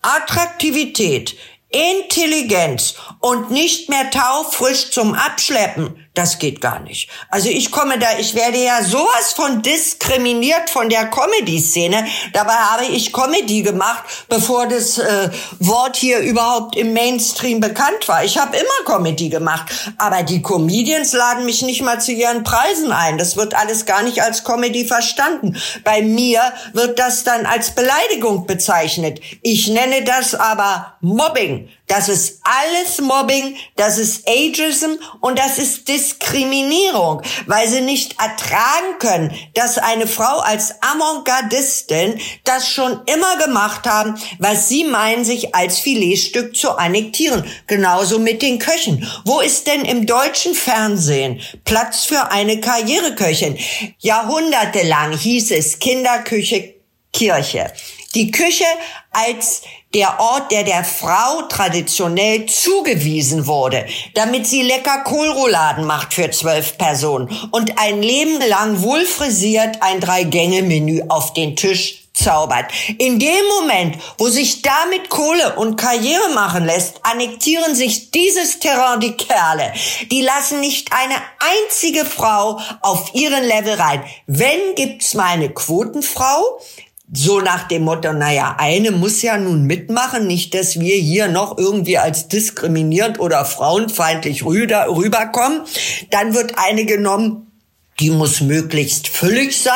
Attraktivität, Intelligenz und nicht mehr taufrisch zum Abschleppen, das geht gar nicht. Also ich komme da, ich werde ja sowas von diskriminiert von der Comedy-Szene. Dabei habe ich Comedy gemacht, bevor das äh, Wort hier überhaupt im Mainstream bekannt war. Ich habe immer Comedy gemacht, aber die Comedians laden mich nicht mal zu ihren Preisen ein. Das wird alles gar nicht als Comedy verstanden. Bei mir wird das dann als Beleidigung bezeichnet. Ich nenne das aber Mobbing. Das ist alles Mobbing, das ist Ageism und das ist Diskriminierung, weil sie nicht ertragen können, dass eine Frau als Avantgardistin das schon immer gemacht haben, was sie meinen, sich als Filetstück zu annektieren. Genauso mit den Köchen. Wo ist denn im deutschen Fernsehen Platz für eine Karriereköchin? Jahrhundertelang hieß es Kinderküche, Kirche. Die Küche als der Ort, der der Frau traditionell zugewiesen wurde, damit sie lecker Kohlrouladen macht für zwölf Personen und ein Leben lang wohlfrisiert ein Drei-Gänge-Menü auf den Tisch zaubert. In dem Moment, wo sich damit Kohle und Karriere machen lässt, annektieren sich dieses Terrain die Kerle. Die lassen nicht eine einzige Frau auf ihren Level rein. Wenn gibt's mal eine Quotenfrau, so nach dem Motto, naja, eine muss ja nun mitmachen, nicht, dass wir hier noch irgendwie als diskriminierend oder frauenfeindlich rüberkommen. Dann wird eine genommen, die muss möglichst füllig sein,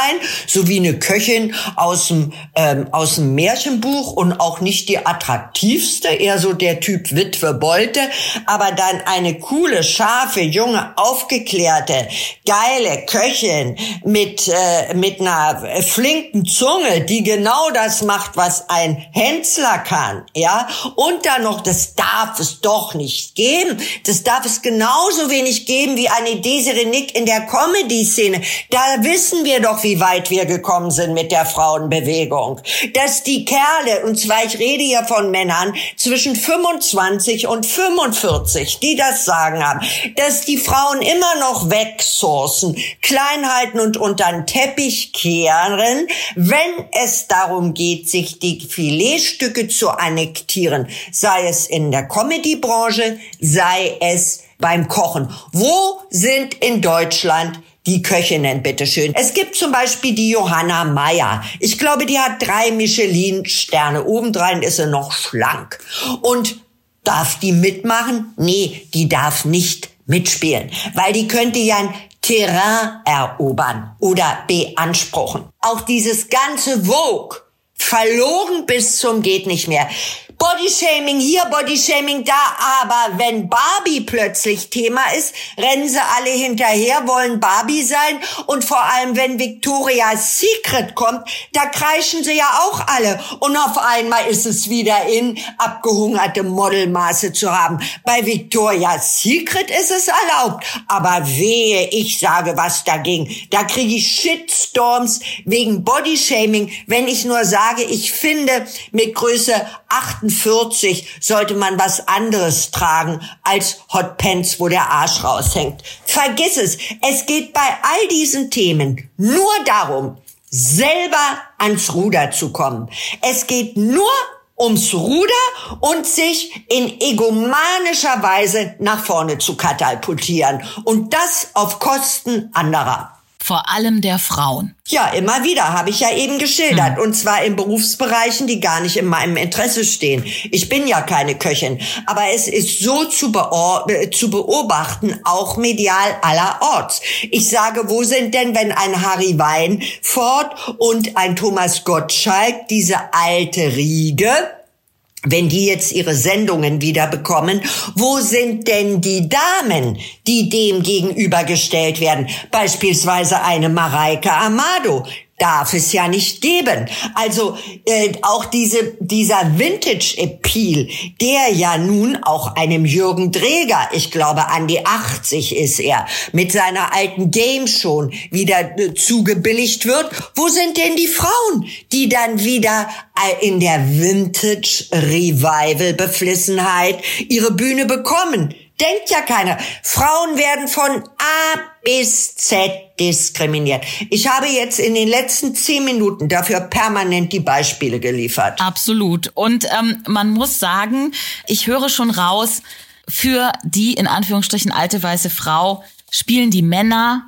so wie eine Köchin aus dem, ähm, aus dem Märchenbuch und auch nicht die attraktivste, eher so der Typ Witwe Bolte, aber dann eine coole, scharfe, junge, aufgeklärte, geile Köchin mit, äh, mit einer flinken Zunge, die genau das macht, was ein Hänzler kann, ja, und dann noch, das darf es doch nicht geben, das darf es genauso wenig geben wie eine Desiree Nick in der Comedy Szene. Da wissen wir doch, wie weit wir gekommen sind mit der Frauenbewegung. Dass die Kerle, und zwar ich rede ja von Männern zwischen 25 und 45, die das sagen haben, dass die Frauen immer noch wegsourcen, Kleinheiten und unter den Teppich kehren, wenn es darum geht, sich die Filetstücke zu annektieren, sei es in der Comedy-Branche, sei es beim Kochen. Wo sind in Deutschland die Köchinnen, bitteschön. Es gibt zum Beispiel die Johanna Meyer. Ich glaube, die hat drei Michelin-Sterne. Obendrein ist sie noch schlank. Und darf die mitmachen? Nee, die darf nicht mitspielen, weil die könnte ja ein Terrain erobern oder beanspruchen. Auch dieses ganze Vogue verloren bis zum geht nicht mehr. Bodyshaming hier, Bodyshaming da, aber wenn Barbie plötzlich Thema ist, rennen sie alle hinterher, wollen Barbie sein und vor allem, wenn Victoria's Secret kommt, da kreischen sie ja auch alle und auf einmal ist es wieder in, abgehungerte Modelmaße zu haben. Bei Victoria's Secret ist es erlaubt, aber wehe, ich sage was dagegen. Da kriege ich Shitstorms wegen Bodyshaming, wenn ich nur sage, ich finde mit Größe 48 sollte man was anderes tragen als Hot Pants, wo der Arsch raushängt. Vergiss es. Es geht bei all diesen Themen nur darum, selber ans Ruder zu kommen. Es geht nur ums Ruder und sich in egomanischer Weise nach vorne zu katapultieren. Und das auf Kosten anderer vor allem der Frauen. Ja, immer wieder, habe ich ja eben geschildert. Hm. Und zwar in Berufsbereichen, die gar nicht in meinem Interesse stehen. Ich bin ja keine Köchin. Aber es ist so zu, be zu beobachten, auch medial allerorts. Ich sage, wo sind denn, wenn ein Harry Weinfort und ein Thomas Gottschalk, diese alte Riege, wenn die jetzt ihre Sendungen wieder bekommen, wo sind denn die Damen, die dem gegenübergestellt werden? Beispielsweise eine Mareike Amado, darf es ja nicht geben. Also äh, auch diese, dieser Vintage-Appeal, der ja nun auch einem Jürgen Dreger, ich glaube an die 80 ist er, mit seiner alten Game schon wieder äh, zugebilligt wird. Wo sind denn die Frauen, die dann wieder äh, in der Vintage-Revival-Beflissenheit ihre Bühne bekommen? Denkt ja keiner. Frauen werden von A bis Z diskriminiert. Ich habe jetzt in den letzten zehn Minuten dafür permanent die Beispiele geliefert. Absolut. Und ähm, man muss sagen, ich höre schon raus, für die in Anführungsstrichen alte weiße Frau spielen die Männer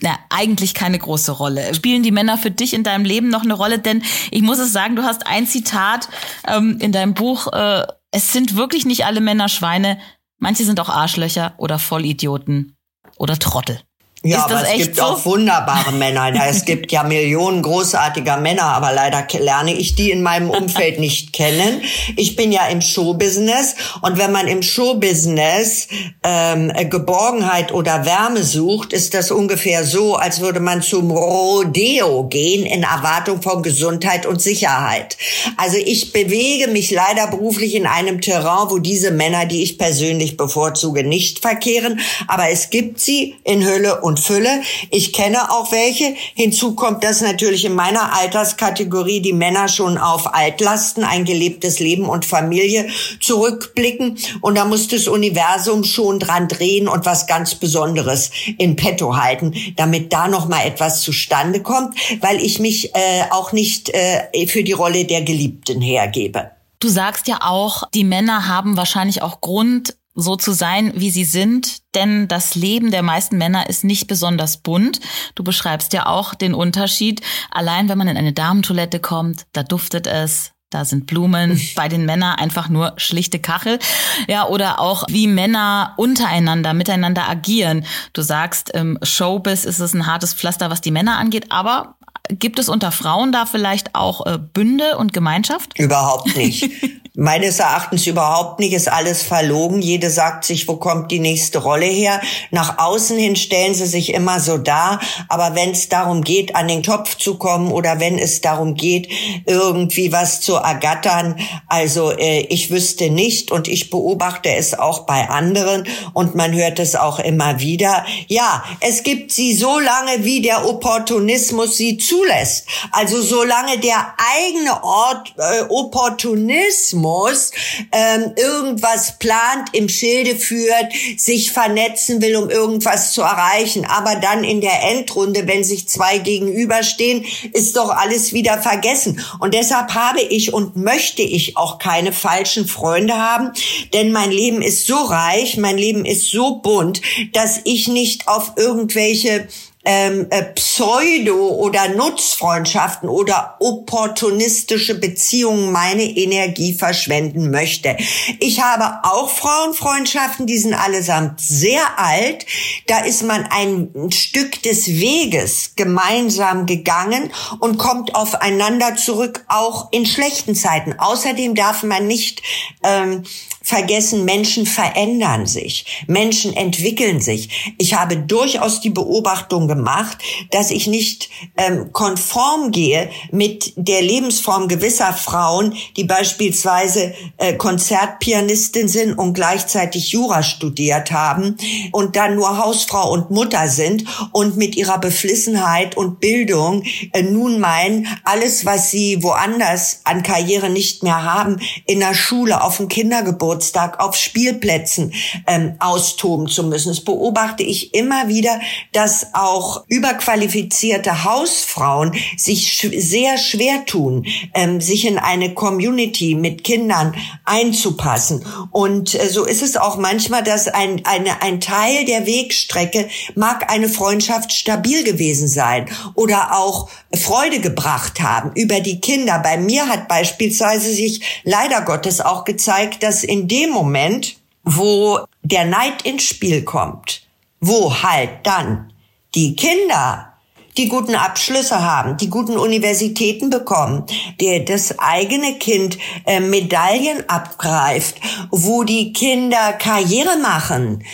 na, eigentlich keine große Rolle. Spielen die Männer für dich in deinem Leben noch eine Rolle? Denn ich muss es sagen, du hast ein Zitat ähm, in deinem Buch, äh, es sind wirklich nicht alle Männer Schweine, Manche sind auch Arschlöcher oder Vollidioten oder Trottel. Ja, aber es gibt so? auch wunderbare Männer. Es gibt ja Millionen großartiger Männer, aber leider lerne ich die in meinem Umfeld nicht kennen. Ich bin ja im Showbusiness und wenn man im Showbusiness ähm, Geborgenheit oder Wärme sucht, ist das ungefähr so, als würde man zum Rodeo gehen in Erwartung von Gesundheit und Sicherheit. Also ich bewege mich leider beruflich in einem Terrain, wo diese Männer, die ich persönlich bevorzuge, nicht verkehren, aber es gibt sie in Hölle und und Fülle. Ich kenne auch welche. Hinzu kommt, dass natürlich in meiner Alterskategorie die Männer schon auf Altlasten, ein gelebtes Leben und Familie zurückblicken. Und da muss das Universum schon dran drehen und was ganz Besonderes in petto halten, damit da noch mal etwas zustande kommt, weil ich mich äh, auch nicht äh, für die Rolle der Geliebten hergebe. Du sagst ja auch, die Männer haben wahrscheinlich auch Grund, so zu sein, wie sie sind, denn das Leben der meisten Männer ist nicht besonders bunt. Du beschreibst ja auch den Unterschied. Allein wenn man in eine Damentoilette kommt, da duftet es, da sind Blumen, bei den Männern einfach nur schlichte Kachel. Ja, oder auch wie Männer untereinander, miteinander agieren. Du sagst, im Showbiz ist es ein hartes Pflaster, was die Männer angeht, aber gibt es unter Frauen da vielleicht auch äh, Bünde und Gemeinschaft? Überhaupt nicht. Meines Erachtens überhaupt nicht, ist alles verlogen. Jede sagt sich, wo kommt die nächste Rolle her? Nach außen hin stellen sie sich immer so dar, aber wenn es darum geht, an den Topf zu kommen oder wenn es darum geht, irgendwie was zu ergattern, also äh, ich wüsste nicht und ich beobachte es auch bei anderen und man hört es auch immer wieder. Ja, es gibt sie so lange, wie der Opportunismus sie zulässt. Also solange der eigene Ort äh, Opportunismus ähm, irgendwas plant, im Schilde führt, sich vernetzen will, um irgendwas zu erreichen. Aber dann in der Endrunde, wenn sich zwei gegenüberstehen, ist doch alles wieder vergessen. Und deshalb habe ich und möchte ich auch keine falschen Freunde haben, denn mein Leben ist so reich, mein Leben ist so bunt, dass ich nicht auf irgendwelche ähm, äh, Pseudo- oder Nutzfreundschaften oder opportunistische Beziehungen meine Energie verschwenden möchte. Ich habe auch Frauenfreundschaften, die sind allesamt sehr alt. Da ist man ein Stück des Weges gemeinsam gegangen und kommt aufeinander zurück, auch in schlechten Zeiten. Außerdem darf man nicht ähm, vergessen, Menschen verändern sich, Menschen entwickeln sich. Ich habe durchaus die Beobachtung gemacht, dass ich nicht ähm, konform gehe mit der Lebensform gewisser Frauen, die beispielsweise äh, Konzertpianistin sind und gleichzeitig Jura studiert haben und dann nur Hausfrau und Mutter sind und mit ihrer Beflissenheit und Bildung äh, nun meinen, alles, was sie woanders an Karriere nicht mehr haben, in der Schule, auf dem Kindergeburtstag, Geburtstag auf Spielplätzen ähm, austoben zu müssen. Das beobachte ich immer wieder, dass auch überqualifizierte Hausfrauen sich sch sehr schwer tun, ähm, sich in eine Community mit Kindern einzupassen. Und äh, so ist es auch manchmal, dass ein, eine, ein Teil der Wegstrecke mag eine Freundschaft stabil gewesen sein oder auch Freude gebracht haben über die Kinder. Bei mir hat beispielsweise sich leider Gottes auch gezeigt, dass in dem Moment, wo der Neid ins Spiel kommt, wo halt dann die Kinder die guten Abschlüsse haben, die guten Universitäten bekommen, der das eigene Kind äh, Medaillen abgreift, wo die Kinder Karriere machen,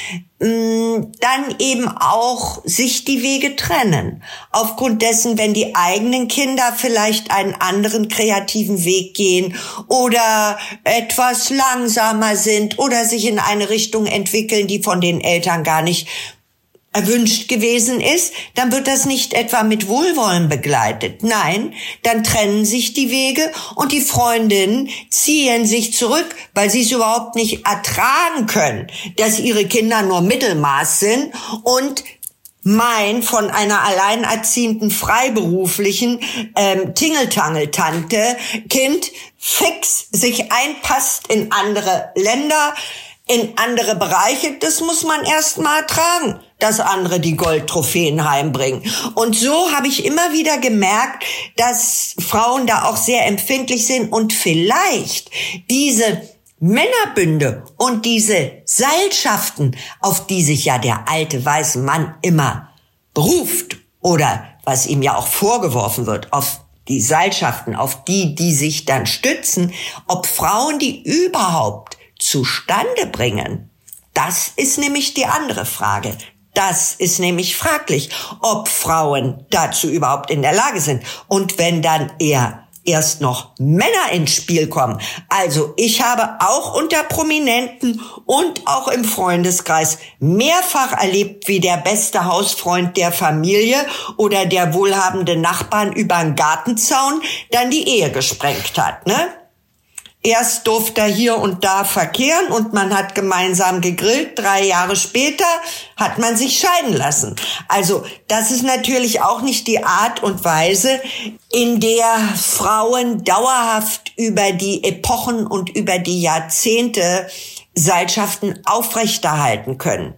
dann eben auch sich die Wege trennen. Aufgrund dessen, wenn die eigenen Kinder vielleicht einen anderen kreativen Weg gehen oder etwas langsamer sind oder sich in eine Richtung entwickeln, die von den Eltern gar nicht erwünscht gewesen ist, dann wird das nicht etwa mit Wohlwollen begleitet. Nein, dann trennen sich die Wege und die Freundinnen ziehen sich zurück, weil sie es überhaupt nicht ertragen können, dass ihre Kinder nur Mittelmaß sind und mein von einer alleinerziehenden freiberuflichen ähm, Tingeltangeltante Kind fix sich einpasst in andere Länder, in andere Bereiche, das muss man erst mal tragen, dass andere die Goldtrophäen heimbringen. Und so habe ich immer wieder gemerkt, dass Frauen da auch sehr empfindlich sind und vielleicht diese Männerbünde und diese Seilschaften, auf die sich ja der alte weiße Mann immer beruft oder was ihm ja auch vorgeworfen wird, auf die Seilschaften, auf die, die sich dann stützen, ob Frauen die überhaupt zustande bringen? Das ist nämlich die andere Frage. Das ist nämlich fraglich, ob Frauen dazu überhaupt in der Lage sind. Und wenn dann eher erst noch Männer ins Spiel kommen. Also ich habe auch unter Prominenten und auch im Freundeskreis mehrfach erlebt, wie der beste Hausfreund der Familie oder der wohlhabende Nachbarn über den Gartenzaun dann die Ehe gesprengt hat, ne? Erst durfte er hier und da verkehren und man hat gemeinsam gegrillt. Drei Jahre später hat man sich scheiden lassen. Also das ist natürlich auch nicht die Art und Weise, in der Frauen dauerhaft über die Epochen und über die Jahrzehnte Seilschaften aufrechterhalten können.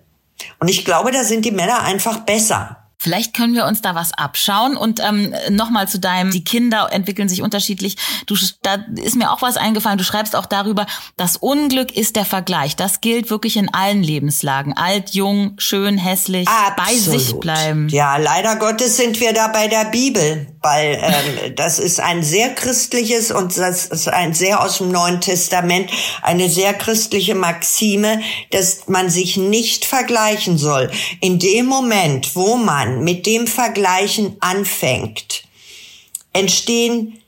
Und ich glaube, da sind die Männer einfach besser. Vielleicht können wir uns da was abschauen und ähm, nochmal zu deinem, die Kinder entwickeln sich unterschiedlich. Du, da ist mir auch was eingefallen. Du schreibst auch darüber, das Unglück ist der Vergleich. Das gilt wirklich in allen Lebenslagen. Alt, jung, schön, hässlich, Absolut. bei sich bleiben. Ja, leider Gottes sind wir da bei der Bibel, weil ähm, das ist ein sehr christliches und das ist ein sehr aus dem Neuen Testament, eine sehr christliche Maxime, dass man sich nicht vergleichen soll. In dem Moment, wo man mit dem Vergleichen anfängt, entstehen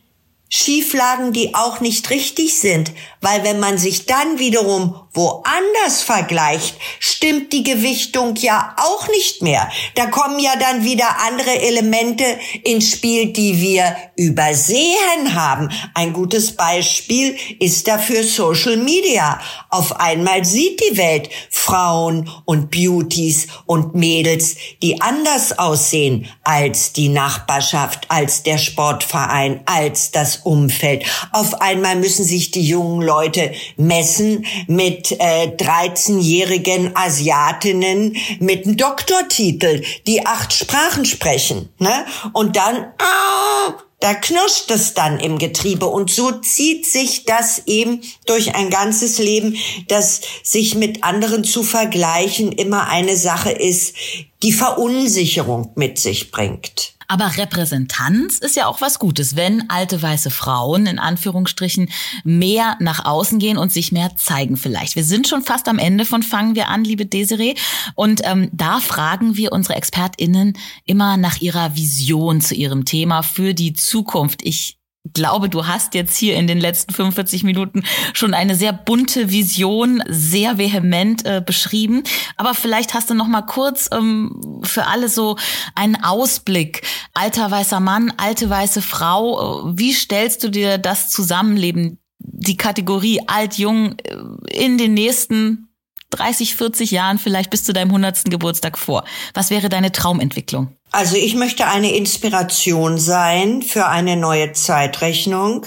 Schieflagen, die auch nicht richtig sind, weil wenn man sich dann wiederum woanders vergleicht, stimmt die Gewichtung ja auch nicht mehr. Da kommen ja dann wieder andere Elemente ins Spiel, die wir übersehen haben. Ein gutes Beispiel ist dafür Social Media. Auf einmal sieht die Welt Frauen und Beauties und Mädels, die anders aussehen als die Nachbarschaft, als der Sportverein, als das Umfeld. Auf einmal müssen sich die jungen Leute messen mit äh, 13-jährigen Asiatinnen mit einem Doktortitel, die acht Sprachen sprechen. Ne? Und dann... Äh, da knirscht es dann im Getriebe und so zieht sich das eben durch ein ganzes Leben, dass sich mit anderen zu vergleichen immer eine Sache ist, die Verunsicherung mit sich bringt. Aber Repräsentanz ist ja auch was Gutes, wenn alte weiße Frauen in Anführungsstrichen mehr nach außen gehen und sich mehr zeigen vielleicht. Wir sind schon fast am Ende von Fangen wir an, liebe Desiree. Und ähm, da fragen wir unsere ExpertInnen immer nach ihrer Vision zu ihrem Thema für die Zukunft. Ich glaube, du hast jetzt hier in den letzten 45 Minuten schon eine sehr bunte Vision sehr vehement äh, beschrieben. Aber vielleicht hast du noch mal kurz ähm, für alle so einen Ausblick. Alter weißer Mann, alte weiße Frau. Äh, wie stellst du dir das Zusammenleben, die Kategorie alt, jung äh, in den nächsten 30, 40 Jahren vielleicht bis zu deinem 100. Geburtstag vor? Was wäre deine Traumentwicklung? Also ich möchte eine Inspiration sein für eine neue Zeitrechnung.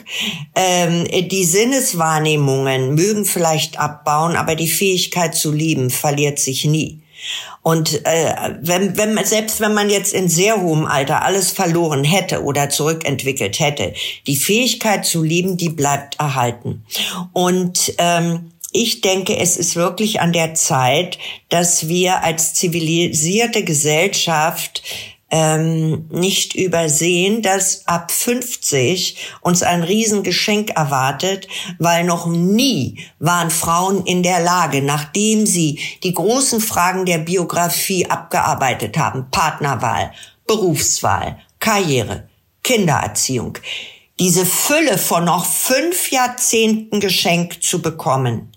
Ähm, die Sinneswahrnehmungen mögen vielleicht abbauen, aber die Fähigkeit zu lieben verliert sich nie. Und äh, wenn, wenn selbst wenn man jetzt in sehr hohem Alter alles verloren hätte oder zurückentwickelt hätte, die Fähigkeit zu lieben, die bleibt erhalten. Und ähm, ich denke, es ist wirklich an der Zeit, dass wir als zivilisierte Gesellschaft ähm, nicht übersehen, dass ab 50 uns ein Riesengeschenk erwartet, weil noch nie waren Frauen in der Lage, nachdem sie die großen Fragen der Biografie abgearbeitet haben, Partnerwahl, Berufswahl, Karriere, Kindererziehung, diese Fülle von noch fünf Jahrzehnten Geschenk zu bekommen,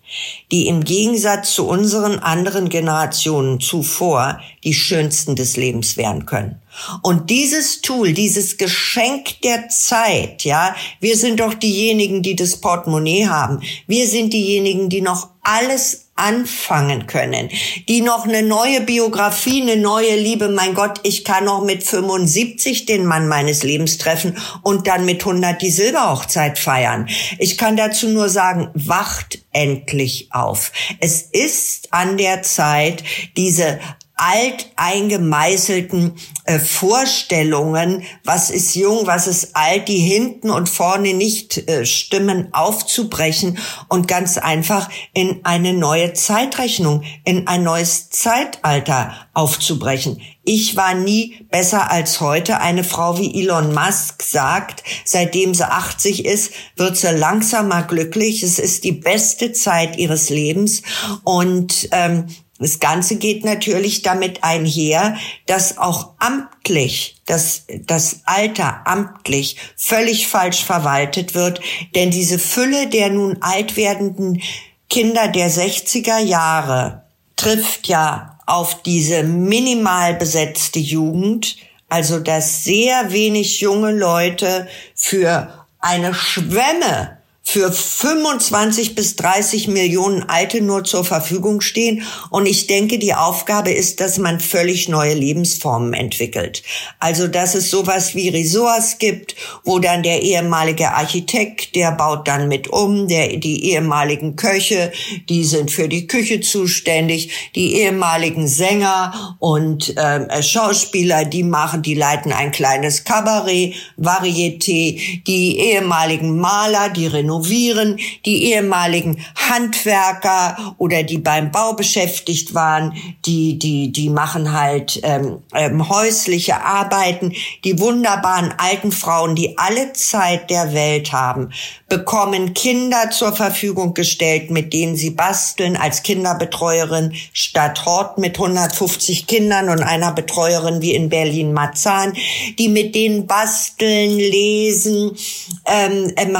die im Gegensatz zu unseren anderen Generationen zuvor die schönsten des Lebens werden können. Und dieses Tool, dieses Geschenk der Zeit, ja, wir sind doch diejenigen, die das Portemonnaie haben. Wir sind diejenigen, die noch alles anfangen können, die noch eine neue Biografie, eine neue Liebe, mein Gott, ich kann noch mit 75 den Mann meines Lebens treffen und dann mit 100 die Silberhochzeit feiern. Ich kann dazu nur sagen, wacht endlich auf. Es ist an der Zeit, diese alt eingemeißelten äh, Vorstellungen, was ist jung, was ist alt, die hinten und vorne nicht äh, stimmen, aufzubrechen und ganz einfach in eine neue Zeitrechnung, in ein neues Zeitalter aufzubrechen. Ich war nie besser als heute. Eine Frau wie Elon Musk sagt, seitdem sie 80 ist, wird sie langsamer glücklich. Es ist die beste Zeit ihres Lebens und ähm, das Ganze geht natürlich damit einher, dass auch amtlich, dass das Alter amtlich völlig falsch verwaltet wird, denn diese Fülle der nun alt werdenden Kinder der 60er Jahre trifft ja auf diese minimal besetzte Jugend, also dass sehr wenig junge Leute für eine Schwemme für 25 bis 30 Millionen Alte nur zur Verfügung stehen. Und ich denke, die Aufgabe ist, dass man völlig neue Lebensformen entwickelt. Also, dass es sowas wie Ressorts gibt, wo dann der ehemalige Architekt, der baut dann mit um, der, die ehemaligen Köche, die sind für die Küche zuständig, die ehemaligen Sänger und äh, Schauspieler, die machen, die leiten ein kleines Kabarett, Varieté, die ehemaligen Maler, die renovieren renovieren, die ehemaligen Handwerker oder die beim Bau beschäftigt waren, die, die, die machen halt ähm, ähm, häusliche Arbeiten, die wunderbaren alten Frauen, die alle Zeit der Welt haben, bekommen Kinder zur Verfügung gestellt, mit denen sie basteln als Kinderbetreuerin statt Hort mit 150 Kindern und einer Betreuerin wie in Berlin-Marzahn, die mit denen basteln, lesen, ähm, ähm,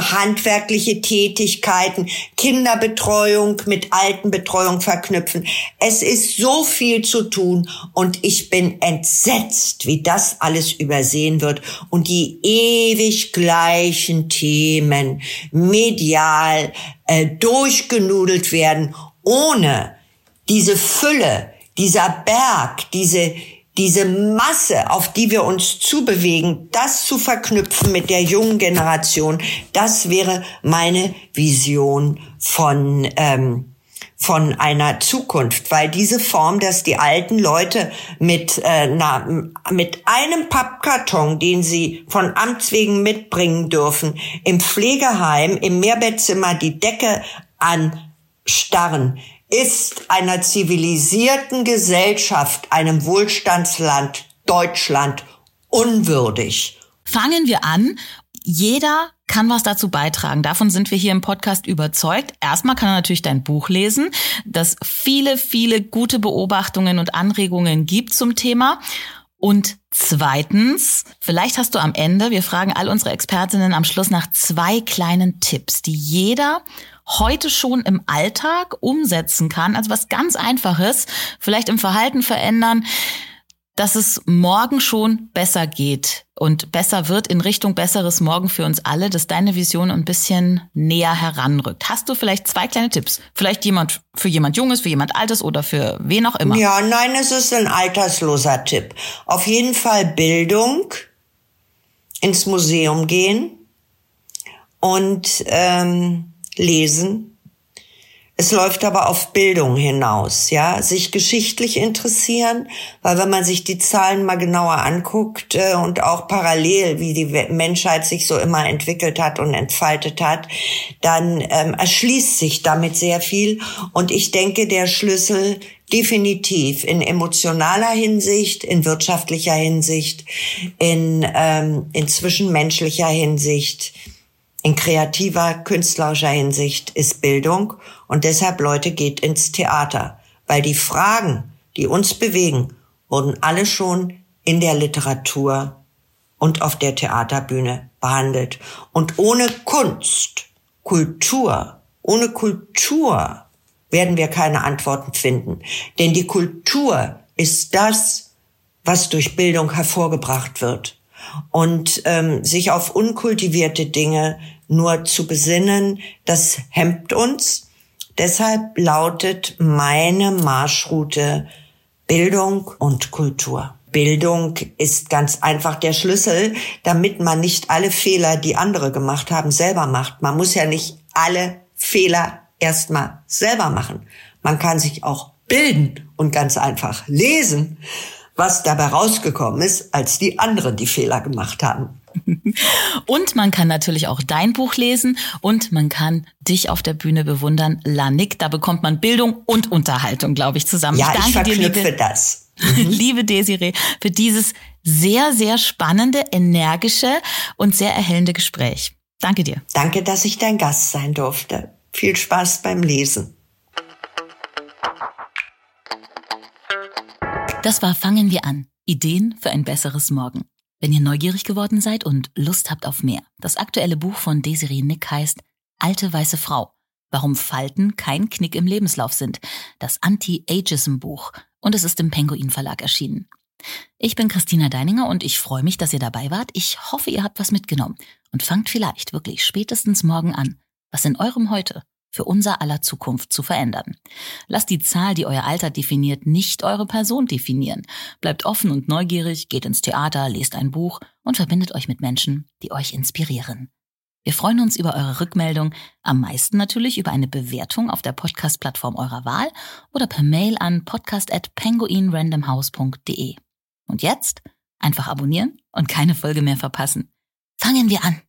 handwerkliche Tätigkeiten, Kinderbetreuung mit Altenbetreuung verknüpfen. Es ist so viel zu tun und ich bin entsetzt, wie das alles übersehen wird und die ewig gleichen Themen medial äh, durchgenudelt werden, ohne diese Fülle, dieser Berg, diese diese Masse, auf die wir uns zubewegen, das zu verknüpfen mit der jungen Generation, das wäre meine Vision von ähm, von einer Zukunft, weil diese Form, dass die alten Leute mit, äh, na, mit einem Pappkarton, den sie von Amts wegen mitbringen dürfen, im Pflegeheim, im Mehrbettzimmer die Decke anstarren, ist einer zivilisierten Gesellschaft, einem Wohlstandsland Deutschland unwürdig. Fangen wir an. Jeder kann was dazu beitragen. Davon sind wir hier im Podcast überzeugt. Erstmal kann er natürlich dein Buch lesen, das viele, viele gute Beobachtungen und Anregungen gibt zum Thema. Und zweitens, vielleicht hast du am Ende, wir fragen all unsere Expertinnen am Schluss nach zwei kleinen Tipps, die jeder heute schon im Alltag umsetzen kann. Also was ganz einfaches, vielleicht im Verhalten verändern, dass es morgen schon besser geht und besser wird in Richtung besseres Morgen für uns alle, dass deine Vision ein bisschen näher heranrückt. Hast du vielleicht zwei kleine Tipps? Vielleicht jemand für jemand Junges, für jemand Altes oder für wen auch immer? Ja, nein, es ist ein altersloser Tipp. Auf jeden Fall Bildung, ins Museum gehen und ähm, lesen es läuft aber auf Bildung hinaus, ja, sich geschichtlich interessieren, weil wenn man sich die Zahlen mal genauer anguckt äh, und auch parallel, wie die Menschheit sich so immer entwickelt hat und entfaltet hat, dann ähm, erschließt sich damit sehr viel. Und ich denke, der Schlüssel definitiv in emotionaler Hinsicht, in wirtschaftlicher Hinsicht, in, ähm, in zwischenmenschlicher Hinsicht, in kreativer, künstlerischer Hinsicht ist Bildung und deshalb Leute geht ins Theater, weil die Fragen, die uns bewegen, wurden alle schon in der Literatur und auf der Theaterbühne behandelt. Und ohne Kunst, Kultur, ohne Kultur werden wir keine Antworten finden. Denn die Kultur ist das, was durch Bildung hervorgebracht wird und ähm, sich auf unkultivierte Dinge nur zu besinnen, das hemmt uns. Deshalb lautet meine Marschroute Bildung und Kultur. Bildung ist ganz einfach der Schlüssel, damit man nicht alle Fehler, die andere gemacht haben, selber macht. Man muss ja nicht alle Fehler erstmal selber machen. Man kann sich auch bilden und ganz einfach lesen was dabei rausgekommen ist, als die anderen die Fehler gemacht haben. Und man kann natürlich auch dein Buch lesen und man kann dich auf der Bühne bewundern. Lanik, da bekommt man Bildung und Unterhaltung, glaube ich, zusammen. Ja, ich, ich verknüpfe dir, liebe, das. Mhm. liebe Desiree, für dieses sehr, sehr spannende, energische und sehr erhellende Gespräch. Danke dir. Danke, dass ich dein Gast sein durfte. Viel Spaß beim Lesen. Das war Fangen wir an. Ideen für ein besseres Morgen. Wenn ihr neugierig geworden seid und Lust habt auf mehr, das aktuelle Buch von Desiree Nick heißt Alte weiße Frau. Warum Falten kein Knick im Lebenslauf sind. Das Anti-Ageism-Buch. Und es ist im Penguin Verlag erschienen. Ich bin Christina Deininger und ich freue mich, dass ihr dabei wart. Ich hoffe, ihr habt was mitgenommen und fangt vielleicht wirklich spätestens morgen an, was in eurem Heute für unser aller Zukunft zu verändern. Lasst die Zahl, die euer Alter definiert, nicht eure Person definieren. Bleibt offen und neugierig, geht ins Theater, lest ein Buch und verbindet euch mit Menschen, die euch inspirieren. Wir freuen uns über eure Rückmeldung, am meisten natürlich über eine Bewertung auf der Podcast-Plattform eurer Wahl oder per Mail an podcast@penguinrandomhouse.de. Und jetzt einfach abonnieren und keine Folge mehr verpassen. Fangen wir an.